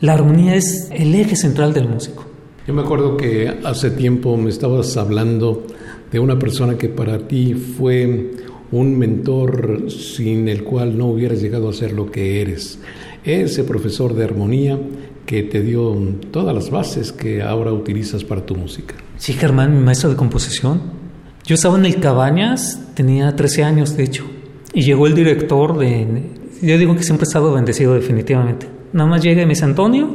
La armonía es el eje central del músico. Yo me acuerdo que hace tiempo me estabas hablando de una persona que para ti fue un mentor sin el cual no hubieras llegado a ser lo que eres. Ese profesor de armonía que te dio todas las bases que ahora utilizas para tu música. Sí, Germán, mi maestro de composición. Yo estaba en el Cabañas, tenía 13 años de hecho, y llegó el director de... Yo digo que siempre he estado bendecido definitivamente. Nada más llega y me dice, Antonio,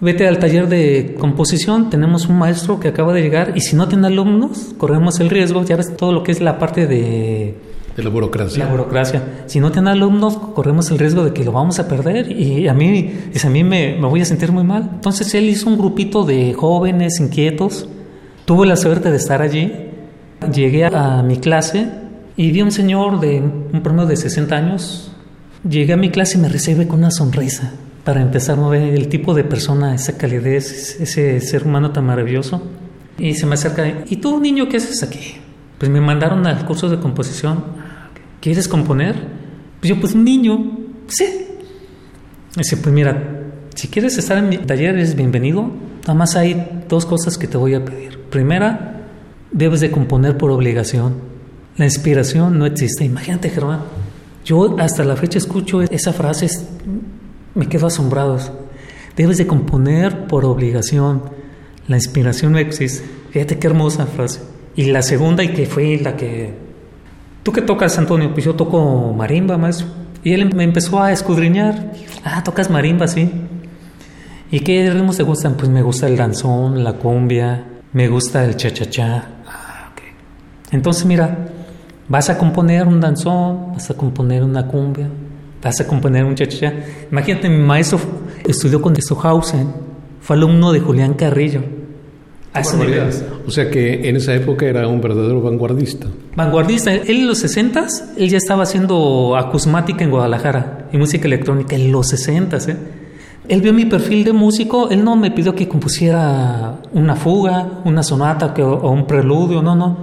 vete al taller de composición, tenemos un maestro que acaba de llegar y si no tiene alumnos, corremos el riesgo, ya ves todo lo que es la parte de... De la burocracia. La burocracia. Si no tiene alumnos, corremos el riesgo de que lo vamos a perder y a mí, a mí me, me voy a sentir muy mal. Entonces él hizo un grupito de jóvenes inquietos, tuve la suerte de estar allí, llegué a mi clase y vi a un señor de un promedio de 60 años, llegué a mi clase y me recibe con una sonrisa para empezar a ver el tipo de persona, esa calidez, ese ser humano tan maravilloso. Y se me acerca, ¿y tú, niño, qué haces aquí? Pues me mandaron al curso de composición. ¿Quieres componer? Pues yo, pues niño, sí. Dice, pues mira, si quieres estar en mi taller, eres bienvenido. Nada más hay dos cosas que te voy a pedir. Primera, debes de componer por obligación. La inspiración no existe. Imagínate, Germán. Yo hasta la fecha escucho esa frase me quedo asombrado. Debes de componer por obligación. La inspiración no existe. Fíjate qué hermosa frase. Y la segunda, y que fue la que... ¿Tú qué tocas, Antonio? Pues yo toco marimba, maestro. Y él me empezó a escudriñar. Ah, tocas marimba, sí. ¿Y qué ritmos te gustan? Pues me gusta el danzón, la cumbia, me gusta el cha-cha-cha. Ah, ok. Entonces, mira, vas a componer un danzón, vas a componer una cumbia, vas a componer un cha Imagínate, mi maestro estudió con Stockhausen fue alumno de Julián Carrillo. A O sea que en esa época era un verdadero vanguardista. Vanguardista. Él en los 60 él ya estaba haciendo acusmática en Guadalajara y música electrónica en los 60 ¿eh? Él vio mi perfil de músico, él no me pidió que compusiera una fuga, una sonata o un preludio, no, no.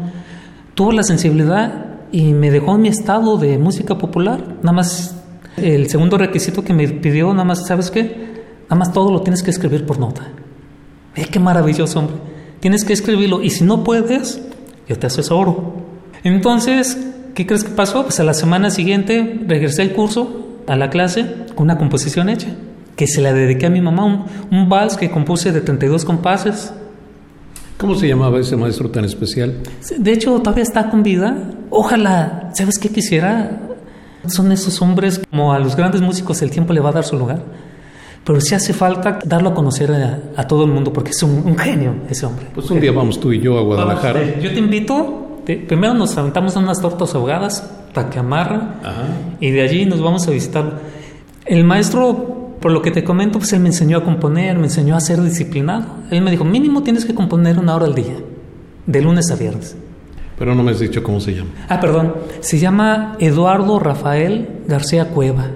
Tuvo la sensibilidad y me dejó en mi estado de música popular. Nada más el segundo requisito que me pidió, nada más, ¿sabes qué? Nada más todo lo tienes que escribir por nota. Eh, qué maravilloso, hombre. Tienes que escribirlo y si no puedes, yo te asesoro. Entonces, ¿qué crees que pasó? Pues a la semana siguiente regresé al curso, a la clase, con una composición hecha, que se la dediqué a mi mamá, un, un vals que compuse de 32 compases. ¿Cómo se llamaba ese maestro tan especial? De hecho, todavía está con vida. Ojalá, ¿sabes qué quisiera? Son esos hombres como a los grandes músicos el tiempo le va a dar su lugar pero sí hace falta darlo a conocer a, todo el mundo porque es un, genio ese hombre. Pues un día vamos tú y yo a Guadalajara. Eh, yo te invito, primero nos aventamos unas tortas ahogadas, taqueamarra, y de allí nos vamos a visitar. El maestro, por lo que te comento, pues él me enseñó a componer, me enseñó a ser disciplinado. Él me dijo, mínimo tienes que componer una hora al día, de lunes a viernes. Pero no me has dicho cómo se llama. Ah, perdón. Se llama Eduardo Rafael García Cueva.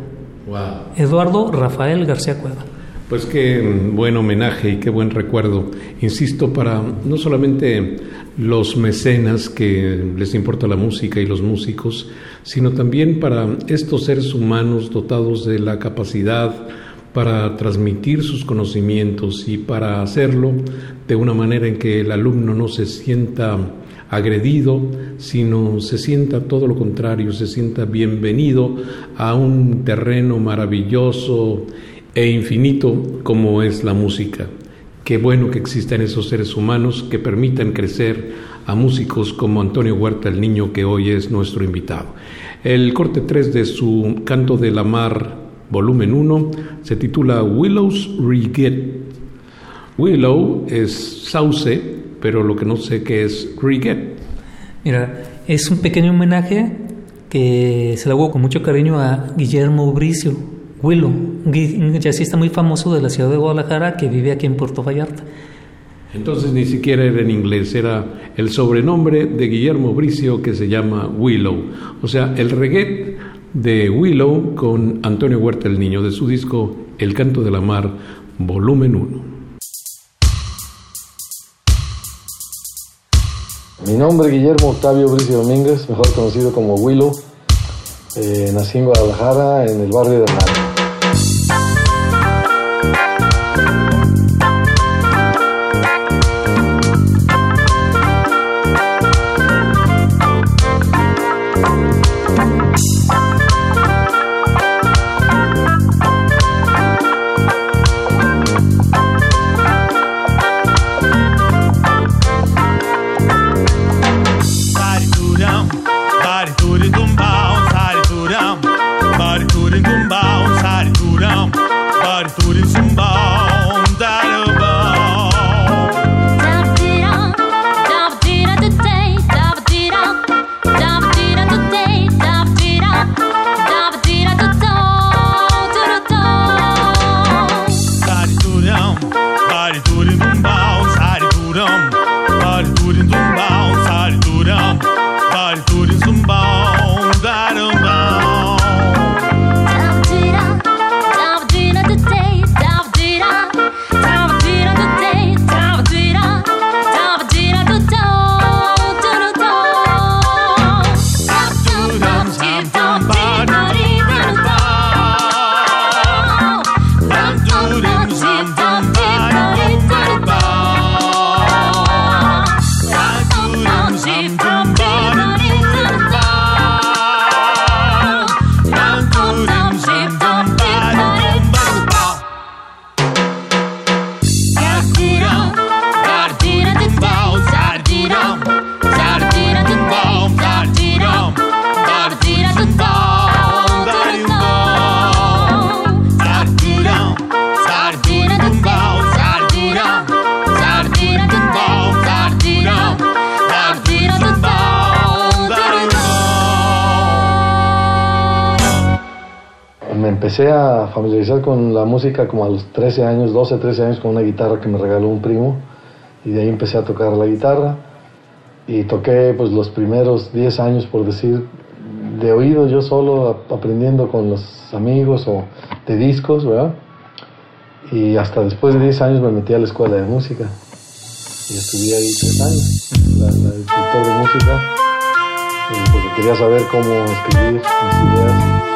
Eduardo Rafael García Cueva. Pues qué buen homenaje y qué buen recuerdo, insisto, para no solamente los mecenas que les importa la música y los músicos, sino también para estos seres humanos dotados de la capacidad para transmitir sus conocimientos y para hacerlo de una manera en que el alumno no se sienta agredido, sino se sienta todo lo contrario, se sienta bienvenido a un terreno maravilloso e infinito como es la música. Qué bueno que existan esos seres humanos que permitan crecer a músicos como Antonio Huerta, el niño que hoy es nuestro invitado. El corte 3 de su Canto de la Mar, volumen 1, se titula Willow's Regret. Willow es sauce pero lo que no sé qué es Cricket. Mira, es un pequeño homenaje que se le hago con mucho cariño a Guillermo Bricio, Willow, un jazzista muy famoso de la ciudad de Guadalajara que vive aquí en Puerto Vallarta. Entonces ni siquiera era en inglés, era el sobrenombre de Guillermo Bricio que se llama Willow. O sea, el reggae de Willow con Antonio Huerta el Niño de su disco El Canto de la Mar, volumen 1. Mi nombre es Guillermo Octavio Bricio Domínguez, mejor conocido como Willow. Eh, nací en Guadalajara, en el barrio de Hernán. Familiarizar con la música como a los 13 años, 12, 13 años con una guitarra que me regaló un primo y de ahí empecé a tocar la guitarra y toqué pues los primeros 10 años por decir de oído yo solo aprendiendo con los amigos o de discos, ¿verdad? Y hasta después de 10 años me metí a la escuela de música y estudié ahí 3 años, la, la de música, y porque quería saber cómo escribir mis ideas.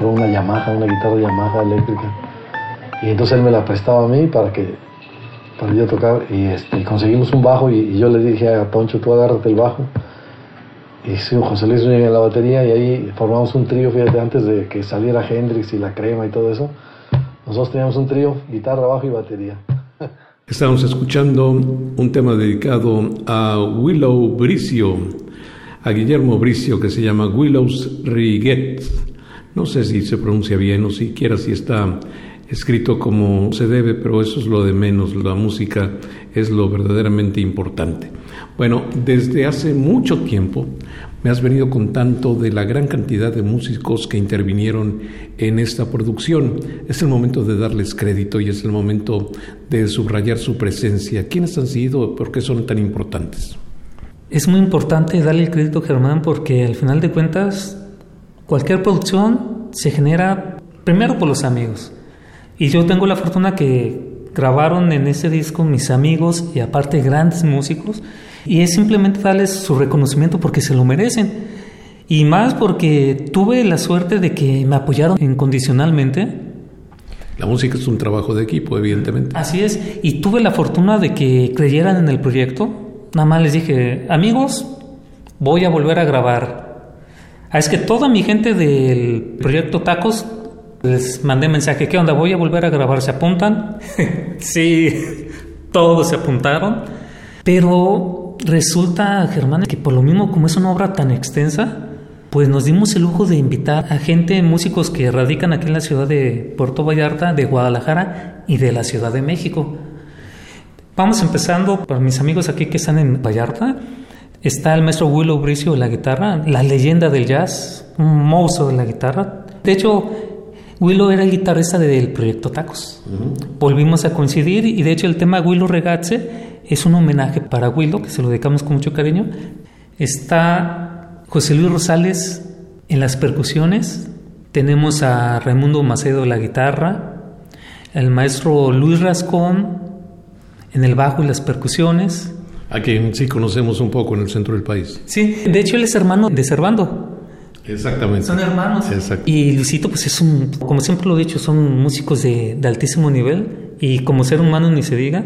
Compró una Yamaha, una guitarra Yamaha eléctrica. Y entonces él me la prestaba a mí para que para yo tocar y, este, conseguimos un bajo y, yo le dije a Toncho, tú agárrate el bajo. Y sí, José Luis en la batería y ahí formamos un trío, fíjate, antes de que saliera Hendrix y la crema y todo eso. Nosotros teníamos un trío, guitarra, bajo y batería. Estamos escuchando un tema dedicado a Willow Bricio, a Guillermo Bricio, que se llama Willow's Riguet. No sé si se pronuncia bien o siquiera si está escrito como se debe, pero eso es lo de menos, la música es lo verdaderamente importante. Bueno, desde hace mucho tiempo me has venido contando de la gran cantidad de músicos que intervinieron en esta producción. Es el momento de darles crédito y es el momento de subrayar su presencia. ¿Quiénes han sido? ¿Por qué son tan importantes? Es muy importante darle el crédito, Germán, porque al final de cuentas cualquier producción se genera primero por los amigos. Y yo tengo la fortuna que grabaron en ese disco mis amigos y aparte grandes músicos y es simplemente darles su reconocimiento porque se lo merecen. Y más porque tuve la suerte de que me apoyaron incondicionalmente. La música es un trabajo de equipo, evidentemente. Así es, y tuve la fortuna de que creyeran en el proyecto. Nada más les dije, amigos, voy a volver a grabar. Ah, es que toda mi gente del proyecto Tacos les mandé mensaje, ¿qué onda? Voy a volver a grabar, ¿se apuntan? sí, todos se apuntaron. Pero resulta, Germán, que por lo mismo, como es una obra tan extensa, pues nos dimos el lujo de invitar a gente, músicos que radican aquí en la ciudad de Puerto Vallarta, de Guadalajara y de la Ciudad de México. Vamos empezando por mis amigos aquí que están en Vallarta. Está el maestro Willow Bricio de la guitarra, la leyenda del jazz, un monstruo de la guitarra. De hecho, Willow era el guitarrista del proyecto Tacos. Volvimos a coincidir y de hecho el tema Willow Regazze es un homenaje para Willow, que se lo dedicamos con mucho cariño. Está José Luis Rosales en las percusiones, tenemos a Raimundo Macedo en la guitarra, el maestro Luis Rascón en el bajo y las percusiones. A quien sí conocemos un poco en el centro del país. Sí, de hecho él es hermano de Servando. Exactamente. Son hermanos. Y Luisito, pues es un, como siempre lo he dicho, son músicos de, altísimo nivel y como ser humano ni se diga.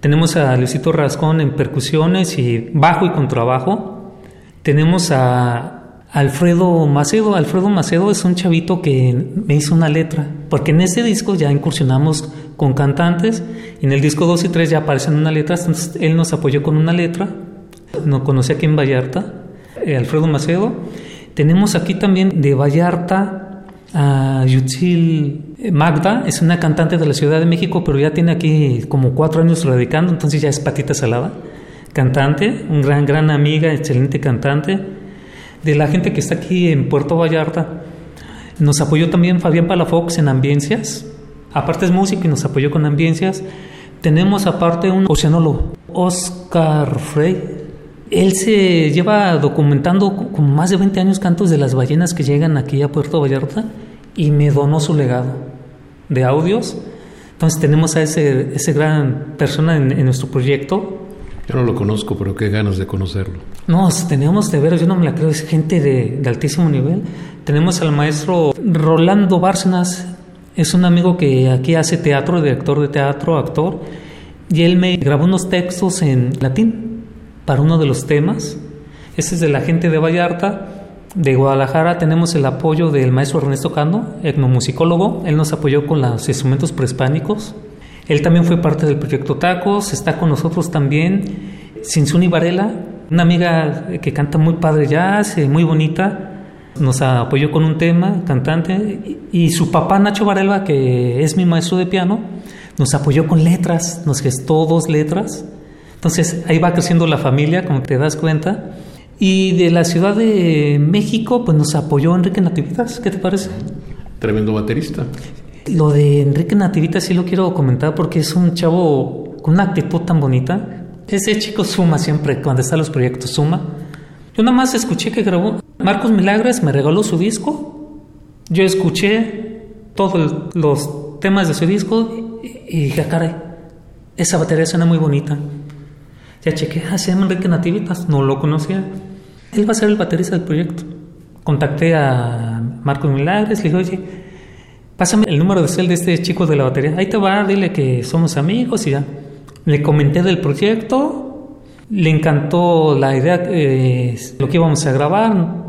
Tenemos a Luisito Rascón en percusiones y bajo y contrabajo. Tenemos a Alfredo Macedo. Alfredo Macedo es un chavito que me hizo una letra, porque en este disco ya incursionamos con cantantes, y en el disco 2 y 3 ya aparecen una letra, entonces él nos apoyó con una letra, nos conocí aquí en Vallarta, eh, Alfredo Macedo, tenemos aquí también de Vallarta a Yutzil Magda, es una cantante de la Ciudad de México, pero ya tiene aquí como cuatro años radicando, entonces ya es patita salada. Cantante, un gran, gran amiga, excelente cantante. De la gente que está aquí en Puerto Vallarta, nos apoyó también Fabián Palafox en Ambiencias. Aparte es músico y nos apoyó con Ambiencias. Tenemos aparte un oceanólogo, Oscar Frey, él se lleva documentando con más de 20 años cantos de las ballenas que llegan aquí a Puerto Vallarta y me donó su legado de audios. Entonces tenemos a ese, ese gran persona en, nuestro proyecto. Yo no lo conozco, pero qué ganas de conocerlo. No, tenemos de ver, yo no me la creo, es gente de, de altísimo nivel. Tenemos al maestro Rolando Bárcenas, es un amigo que aquí hace teatro, director de teatro, actor, y él me grabó unos textos en latín para uno de los temas. Este es de la gente de Vallarta. De Guadalajara tenemos el apoyo del maestro Ernesto Cando, etnomusicólogo. Él nos apoyó con los instrumentos prehispánicos. Él también fue parte del proyecto Tacos. Está con nosotros también Sinsuni Varela, una amiga que canta muy padre jazz, muy bonita. Nos apoyó con un tema, cantante. Y su papá Nacho Varela, que es mi maestro de piano, nos apoyó con letras, nos gestó dos letras entonces ahí va creciendo la familia, como te das cuenta. Y de la Ciudad de México, pues nos apoyó Enrique Nativitas. ¿Qué te parece? Tremendo baterista. Lo de Enrique Nativitas sí lo quiero comentar porque es un chavo con una actitud tan bonita. Ese chico suma siempre cuando están los proyectos, suma. Yo nada más escuché que grabó. Marcos Milagres me regaló su disco. Yo escuché todos los temas de su disco y, y dije, ah, caray, esa batería suena muy bonita. Ya chequé, ah, se llama Enrique Nativitas, no lo conocía. Él va a ser el baterista del proyecto. Contacté a Marcos Milagres, le dije, oye, pásame el número de cel de este chico de la batería. Ahí te va, dile que somos amigos y ya. Le comenté del proyecto, le encantó la idea, eh, lo que íbamos a grabar.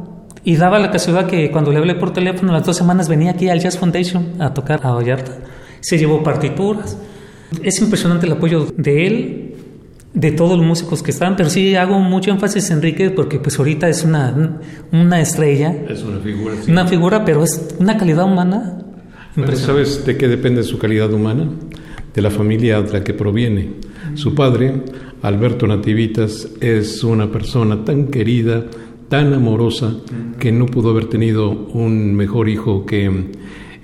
Y daba la casualidad que cuando le hablé por teléfono, las dos semanas venía aquí al Jazz Foundation a tocar a Vallarta. Se llevó partituras. Es impresionante el apoyo de él, de todos los músicos que están, pero sí hago mucho énfasis en Enrique porque pues ahorita es una, una estrella. Es una figura. Una figura, pero es una calidad humana. ¿Sabes de qué depende su calidad humana? De la familia de la que proviene. Su padre, Alberto Nativitas, es una persona tan querida, tan amorosa, que no pudo haber tenido un mejor hijo que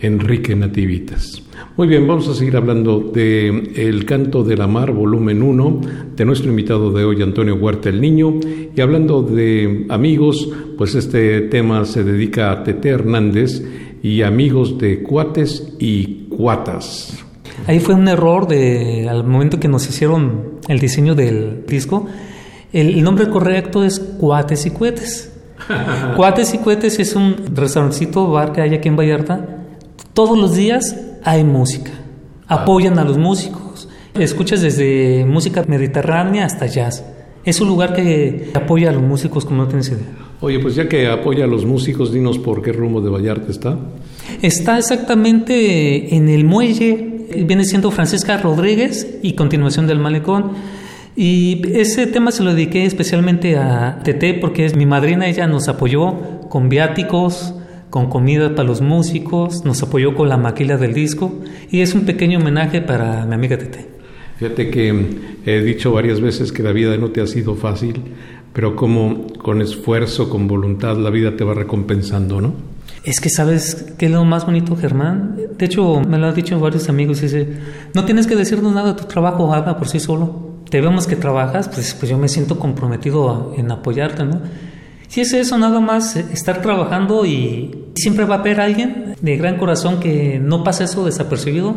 Enrique Nativitas. Muy bien, vamos a seguir hablando de El canto de la mar, volumen 1, de nuestro invitado de hoy, Antonio Huerta el Niño. Y hablando de amigos, pues este tema se dedica a Tete Hernández y amigos de cuates y cuatas. Ahí fue un error de, al momento que nos hicieron el diseño del disco. El, nombre correcto es Cuates y Cuetes. Cuates y Cuetes es un restaurancito bar que hay aquí en Vallarta. Todos los días hay música. Apoyan a los músicos. Escuchas desde música mediterránea hasta jazz. Es un lugar que apoya a los músicos como no tienes idea. Oye, pues ya que apoya a los músicos, dinos por qué rumbo de Vallarta está. Está exactamente en el muelle, viene siendo Francisca Rodríguez y continuación del malecón. Y ese tema se lo dediqué especialmente a Tete porque es mi madrina, ella nos apoyó con viáticos, con comida para los músicos, nos apoyó con la maquila del disco y es un pequeño homenaje para mi amiga Tete. Fíjate que he dicho varias veces que la vida no te ha sido fácil, pero como con esfuerzo, con voluntad, la vida te va recompensando, ¿no? Es que sabes qué es lo más bonito, Germán. De hecho, me lo han dicho varios amigos. Dice, no tienes que decirnos nada de tu trabajo, haga por sí solo. Te vemos que trabajas, pues, pues yo me siento comprometido en apoyarte, ¿no? Si es eso, nada más estar trabajando y siempre va a haber alguien de gran corazón que no pasa eso desapercibido.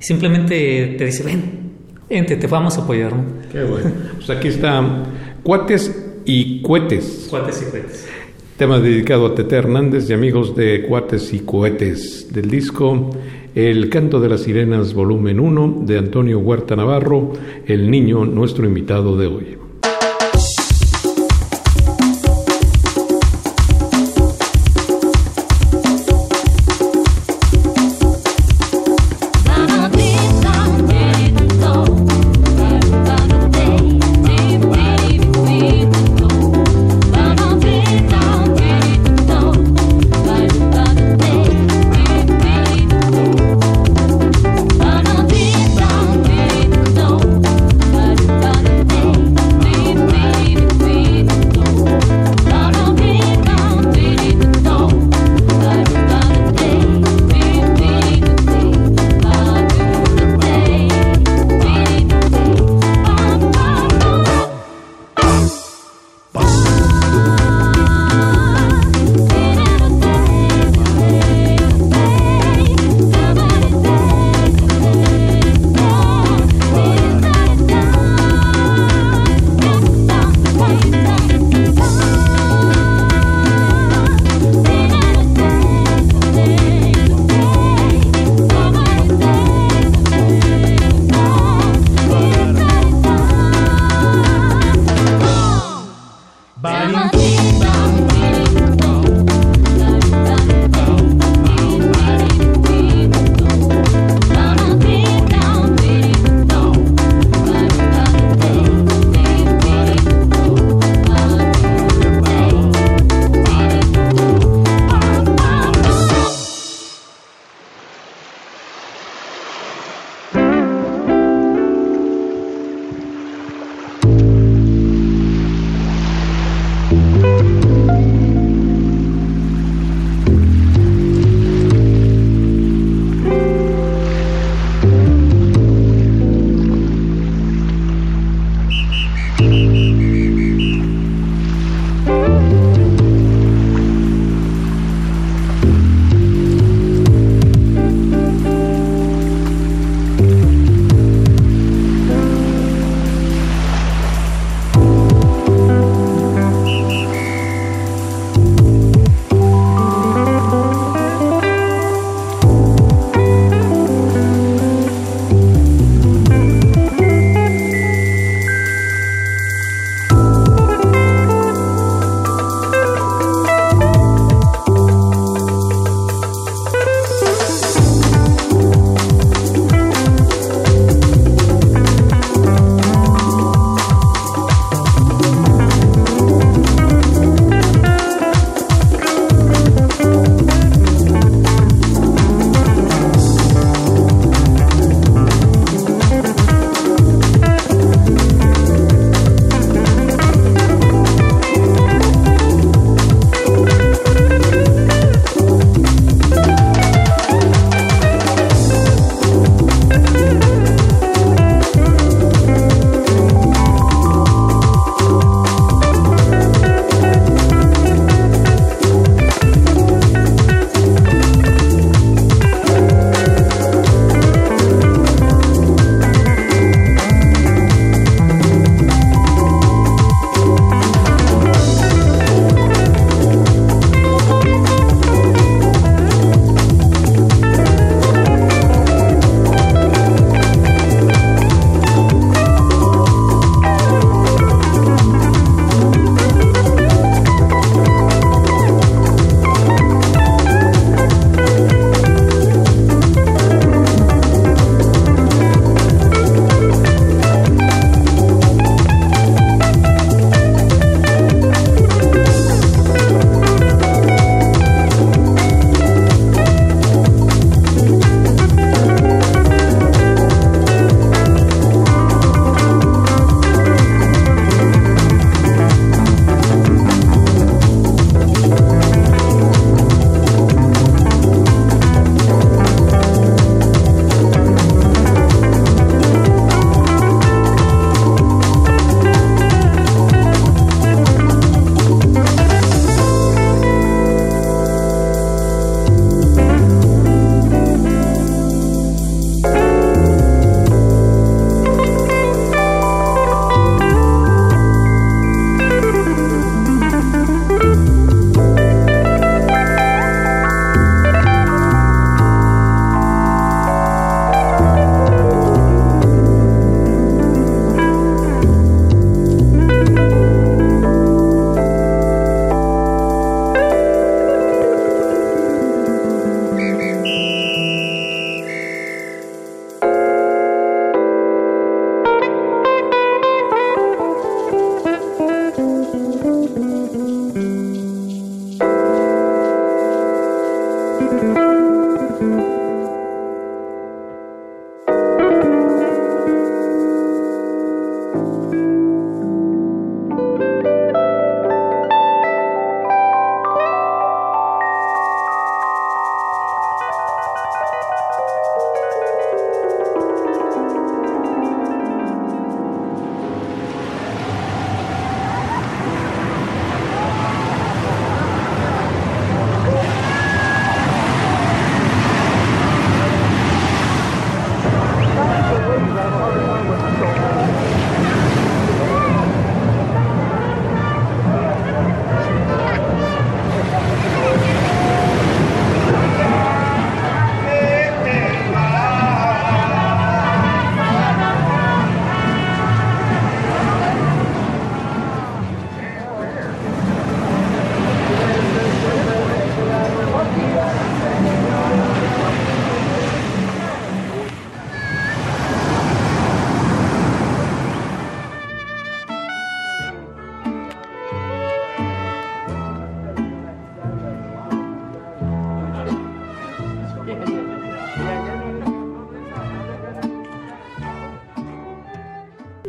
Simplemente te dice, ven, ente, te vamos a apoyar. ¿no? Qué bueno. Pues aquí está Cuates y Cuetes. Cuates y Cuetes. Tema dedicado a Tete Hernández y amigos de Cuates y Cohetes del disco El canto de las sirenas volumen 1 de Antonio Huerta Navarro, el niño nuestro invitado de hoy.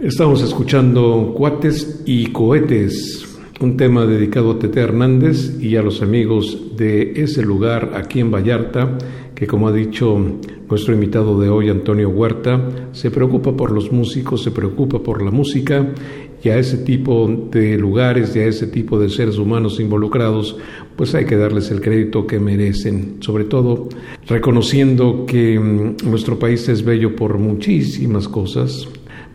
Estamos escuchando Cuates y Cohetes, un tema dedicado a Tete Hernández y a los amigos de ese lugar aquí en Vallarta, que como ha dicho nuestro invitado de hoy, Antonio Huerta, se preocupa por los músicos, se preocupa por la música y a ese tipo de lugares y a ese tipo de seres humanos involucrados, pues hay que darles el crédito que merecen, sobre todo reconociendo que mm, nuestro país es bello por muchísimas cosas,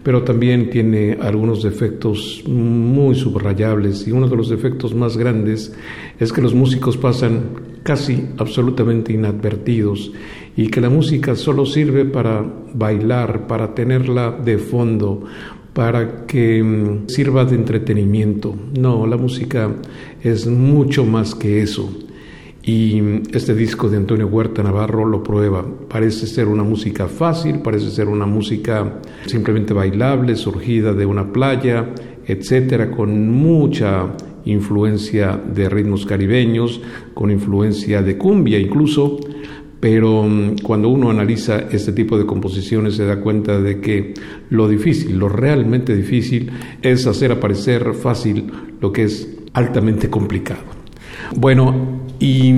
pero también tiene algunos defectos muy subrayables y uno de los defectos más grandes es que los músicos pasan casi absolutamente inadvertidos y que la música solo sirve para bailar, para tenerla de fondo, para que mm, sirva de entretenimiento. No, la música es mucho más que eso. Y este disco de Antonio Huerta Navarro lo prueba. Parece ser una música fácil, parece ser una música simplemente bailable, surgida de una playa, etcétera, con mucha influencia de ritmos caribeños, con influencia de cumbia incluso, pero cuando uno analiza este tipo de composiciones se da cuenta de que lo difícil, lo realmente difícil es hacer aparecer fácil lo que es altamente complicado. Bueno, y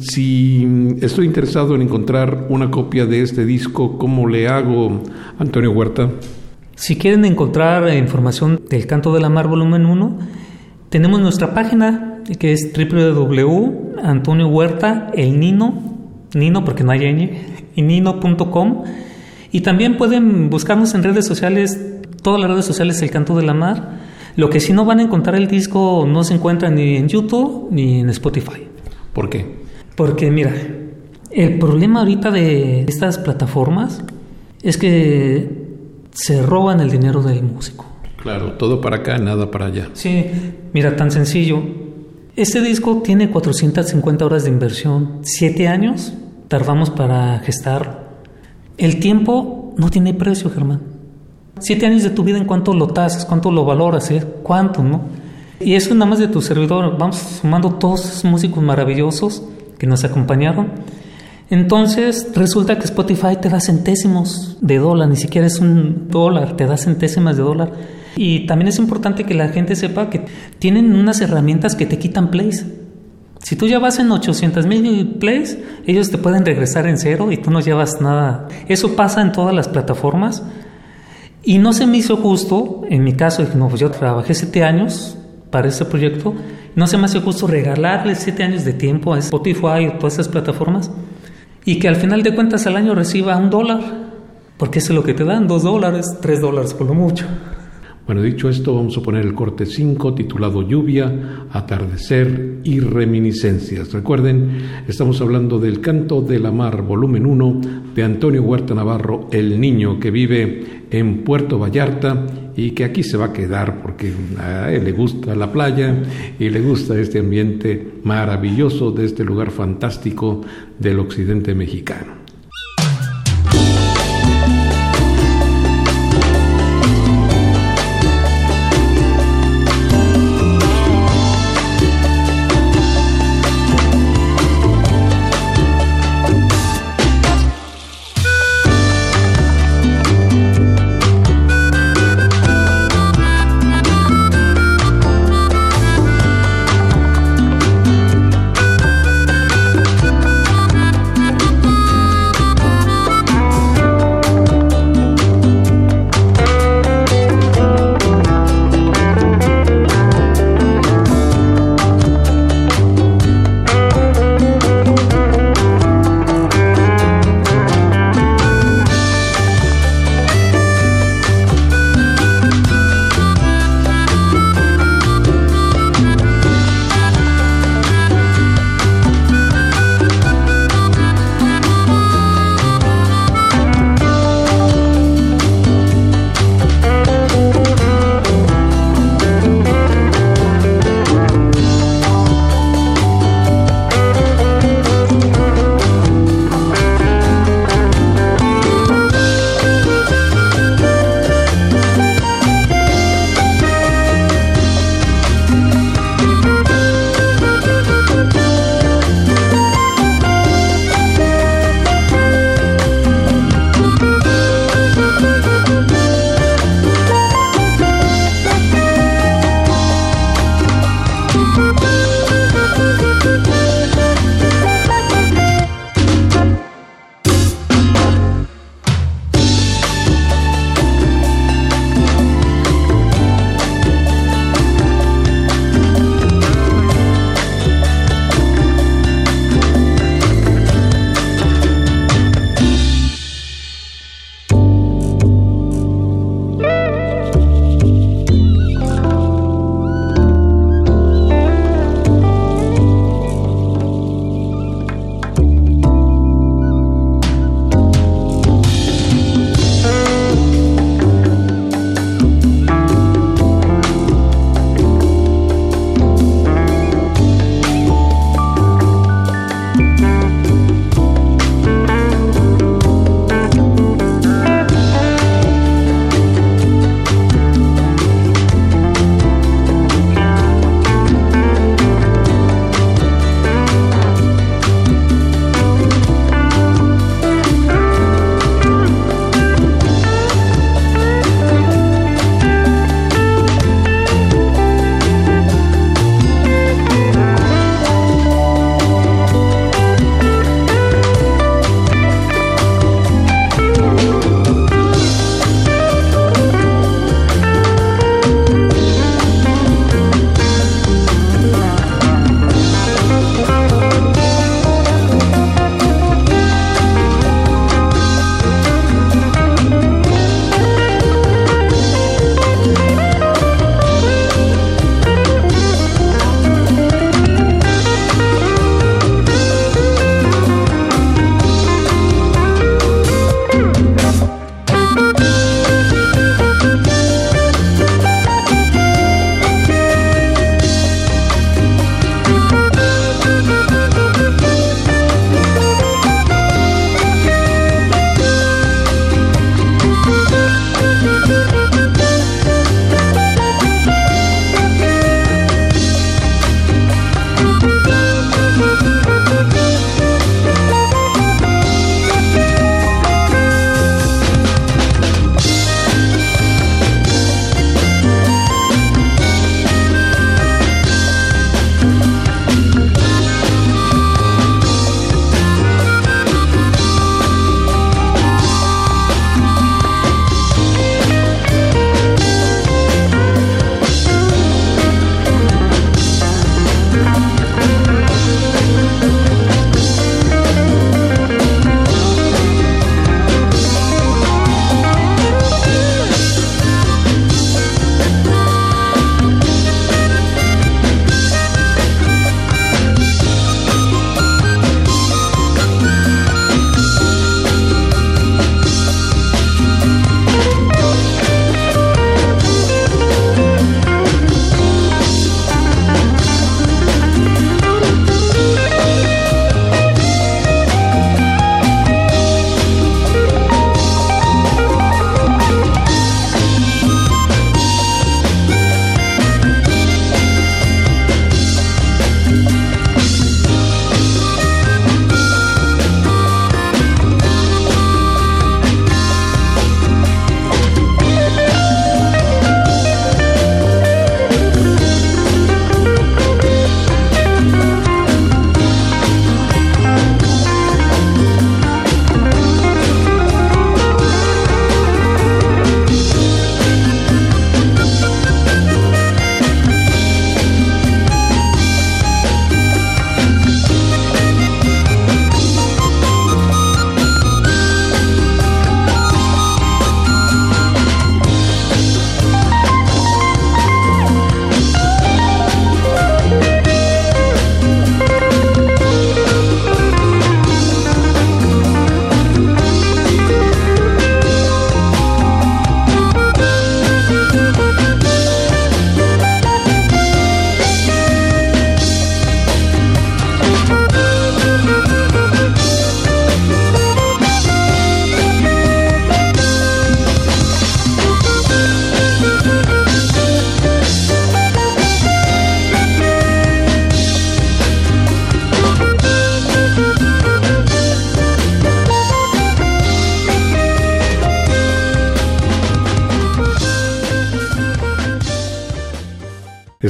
si estoy interesado en encontrar una copia de este disco, ¿cómo le hago, Antonio Huerta? Si quieren encontrar información del Canto de la Mar Volumen 1, tenemos nuestra página que es www.antonio Huerta, el Nino, Nino porque no hay ñ, y nino.com. Y también pueden buscarnos en redes sociales, todas las redes sociales El Canto de la Mar lo que sí no van a encontrar el disco no se encuentra ni en YouTube ni en Spotify. ¿Por qué? Porque mira, el problema ahorita de estas plataformas es que se roban el dinero del músico. Claro, todo para acá, nada para allá. Sí, mira, tan sencillo. Este disco tiene 450 horas de inversión, 7 años tardamos para gestar. El tiempo no tiene precio, Germán. Siete años de tu vida, ¿en cuánto lo tasas? ¿Cuánto lo valoras? Eh? ¿Cuánto, no? Y eso nada más de tu servidor. Vamos sumando todos esos músicos maravillosos que nos acompañaron. Entonces resulta que Spotify te da centésimos de dólar, ni siquiera es un dólar, te da centésimas de dólar. Y también es importante que la gente sepa que tienen unas herramientas que te quitan plays. Si tú ya vas en 800 mil plays, ellos te pueden regresar en cero y tú no llevas nada. Eso pasa en todas las plataformas. Y no se me hizo justo, en mi caso, no, pues yo trabajé siete años para ese proyecto, no se me hace justo regalarle siete años de tiempo a Spotify o todas esas plataformas y que al final de cuentas al año reciba un dólar, porque eso es lo que te dan, dos dólares, tres dólares por lo mucho. Bueno, dicho esto, vamos a poner el corte 5 titulado Lluvia, Atardecer y Reminiscencias. Recuerden, estamos hablando del Canto de la Mar, volumen 1, de Antonio Huerta Navarro, el niño que vive en Puerto Vallarta y que aquí se va a quedar porque a él le gusta la playa y le gusta este ambiente maravilloso de este lugar fantástico del occidente mexicano.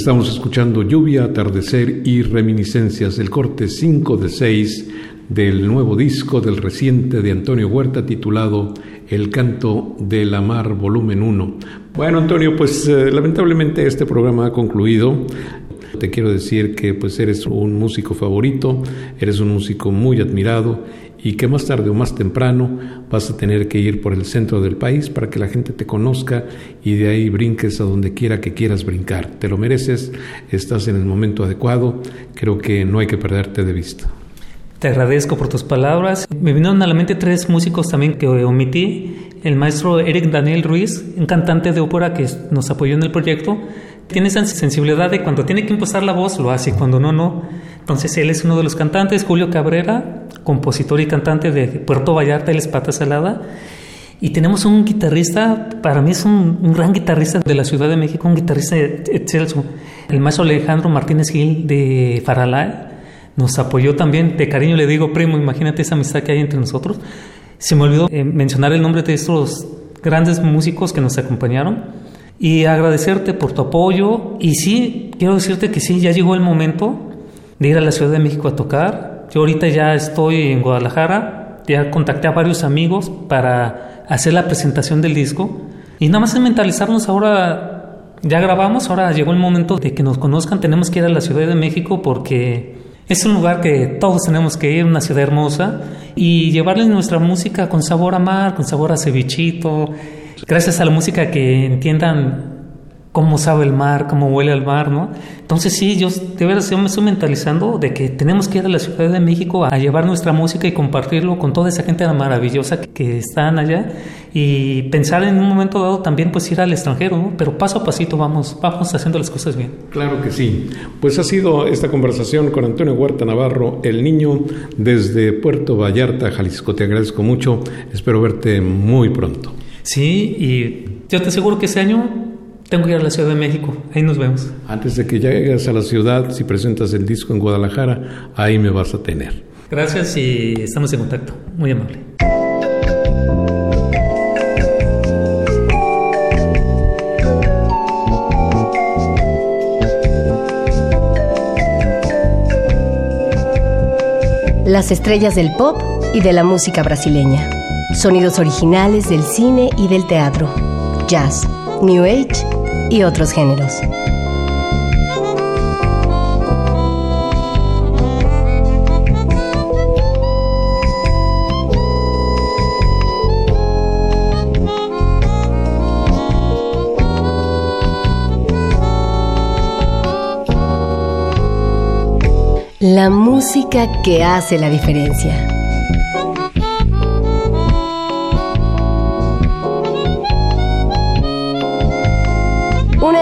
Estamos escuchando Lluvia, Atardecer y Reminiscencias, el corte 5 de 6 del nuevo disco del reciente de Antonio Huerta titulado El canto de la mar volumen 1. Bueno Antonio, pues eh, lamentablemente este programa ha concluido. Te quiero decir que pues eres un músico favorito, eres un músico muy admirado y que más tarde o más temprano vas a tener que ir por el centro del país para que la gente te conozca y de ahí brinques a donde quiera que quieras brincar. Te lo mereces, estás en el momento adecuado, creo que no hay que perderte de vista. Te agradezco por tus palabras. Me vinieron a la mente tres músicos también que omití. El maestro Eric Daniel Ruiz, un cantante de ópera que nos apoyó en el proyecto, tiene esa sensibilidad de cuando tiene que impulsar la voz lo hace, cuando no, no. Entonces él es uno de los cantantes, Julio Cabrera, compositor y cantante de Puerto Vallarta, él es Pata Salada. Y tenemos un guitarrista, para mí es un, gran guitarrista de la Ciudad de México, un guitarrista excelso, el maestro Alejandro Martínez Gil de Faralay. Nos apoyó también, de cariño le digo, primo, imagínate esa amistad que hay entre nosotros. Se me olvidó eh, mencionar el nombre de estos grandes músicos que nos acompañaron y agradecerte por tu apoyo. Y sí, quiero decirte que sí, ya llegó el momento de ir a la Ciudad de México a tocar. Yo ahorita ya estoy en Guadalajara, ya contacté a varios amigos para hacer la presentación del disco. Y nada más es mentalizarnos ahora, ya grabamos, ahora llegó el momento de que nos conozcan, tenemos que ir a la Ciudad de México porque es un lugar que todos tenemos que ir, una ciudad hermosa, y llevarles nuestra música con sabor a mar, con sabor a cevichito, gracias a la música que entiendan cómo sabe el mar, cómo huele al mar, ¿no? Entonces sí, yo de verdad me estoy mentalizando de que tenemos que ir a la Ciudad de México a llevar nuestra música y compartirlo con toda esa gente maravillosa que, están allá y pensar en un momento dado también pues ir al extranjero, ¿no? Pero paso a pasito vamos, vamos haciendo las cosas bien. Claro que sí. Pues ha sido esta conversación con Antonio Huerta Navarro, el niño desde Puerto Vallarta, Jalisco. Te agradezco mucho, espero verte muy pronto. Sí, y yo te aseguro que ese año tengo que ir a la Ciudad de México, ahí nos vemos. Antes de que llegues a la ciudad, si presentas el disco en Guadalajara, ahí me vas a tener. Gracias y estamos en contacto. Muy amable. Las estrellas del pop y de la música brasileña. Sonidos originales del cine y del teatro. Jazz, New Age y otros géneros. La música que hace la diferencia.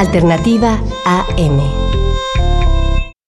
Alternativa AM.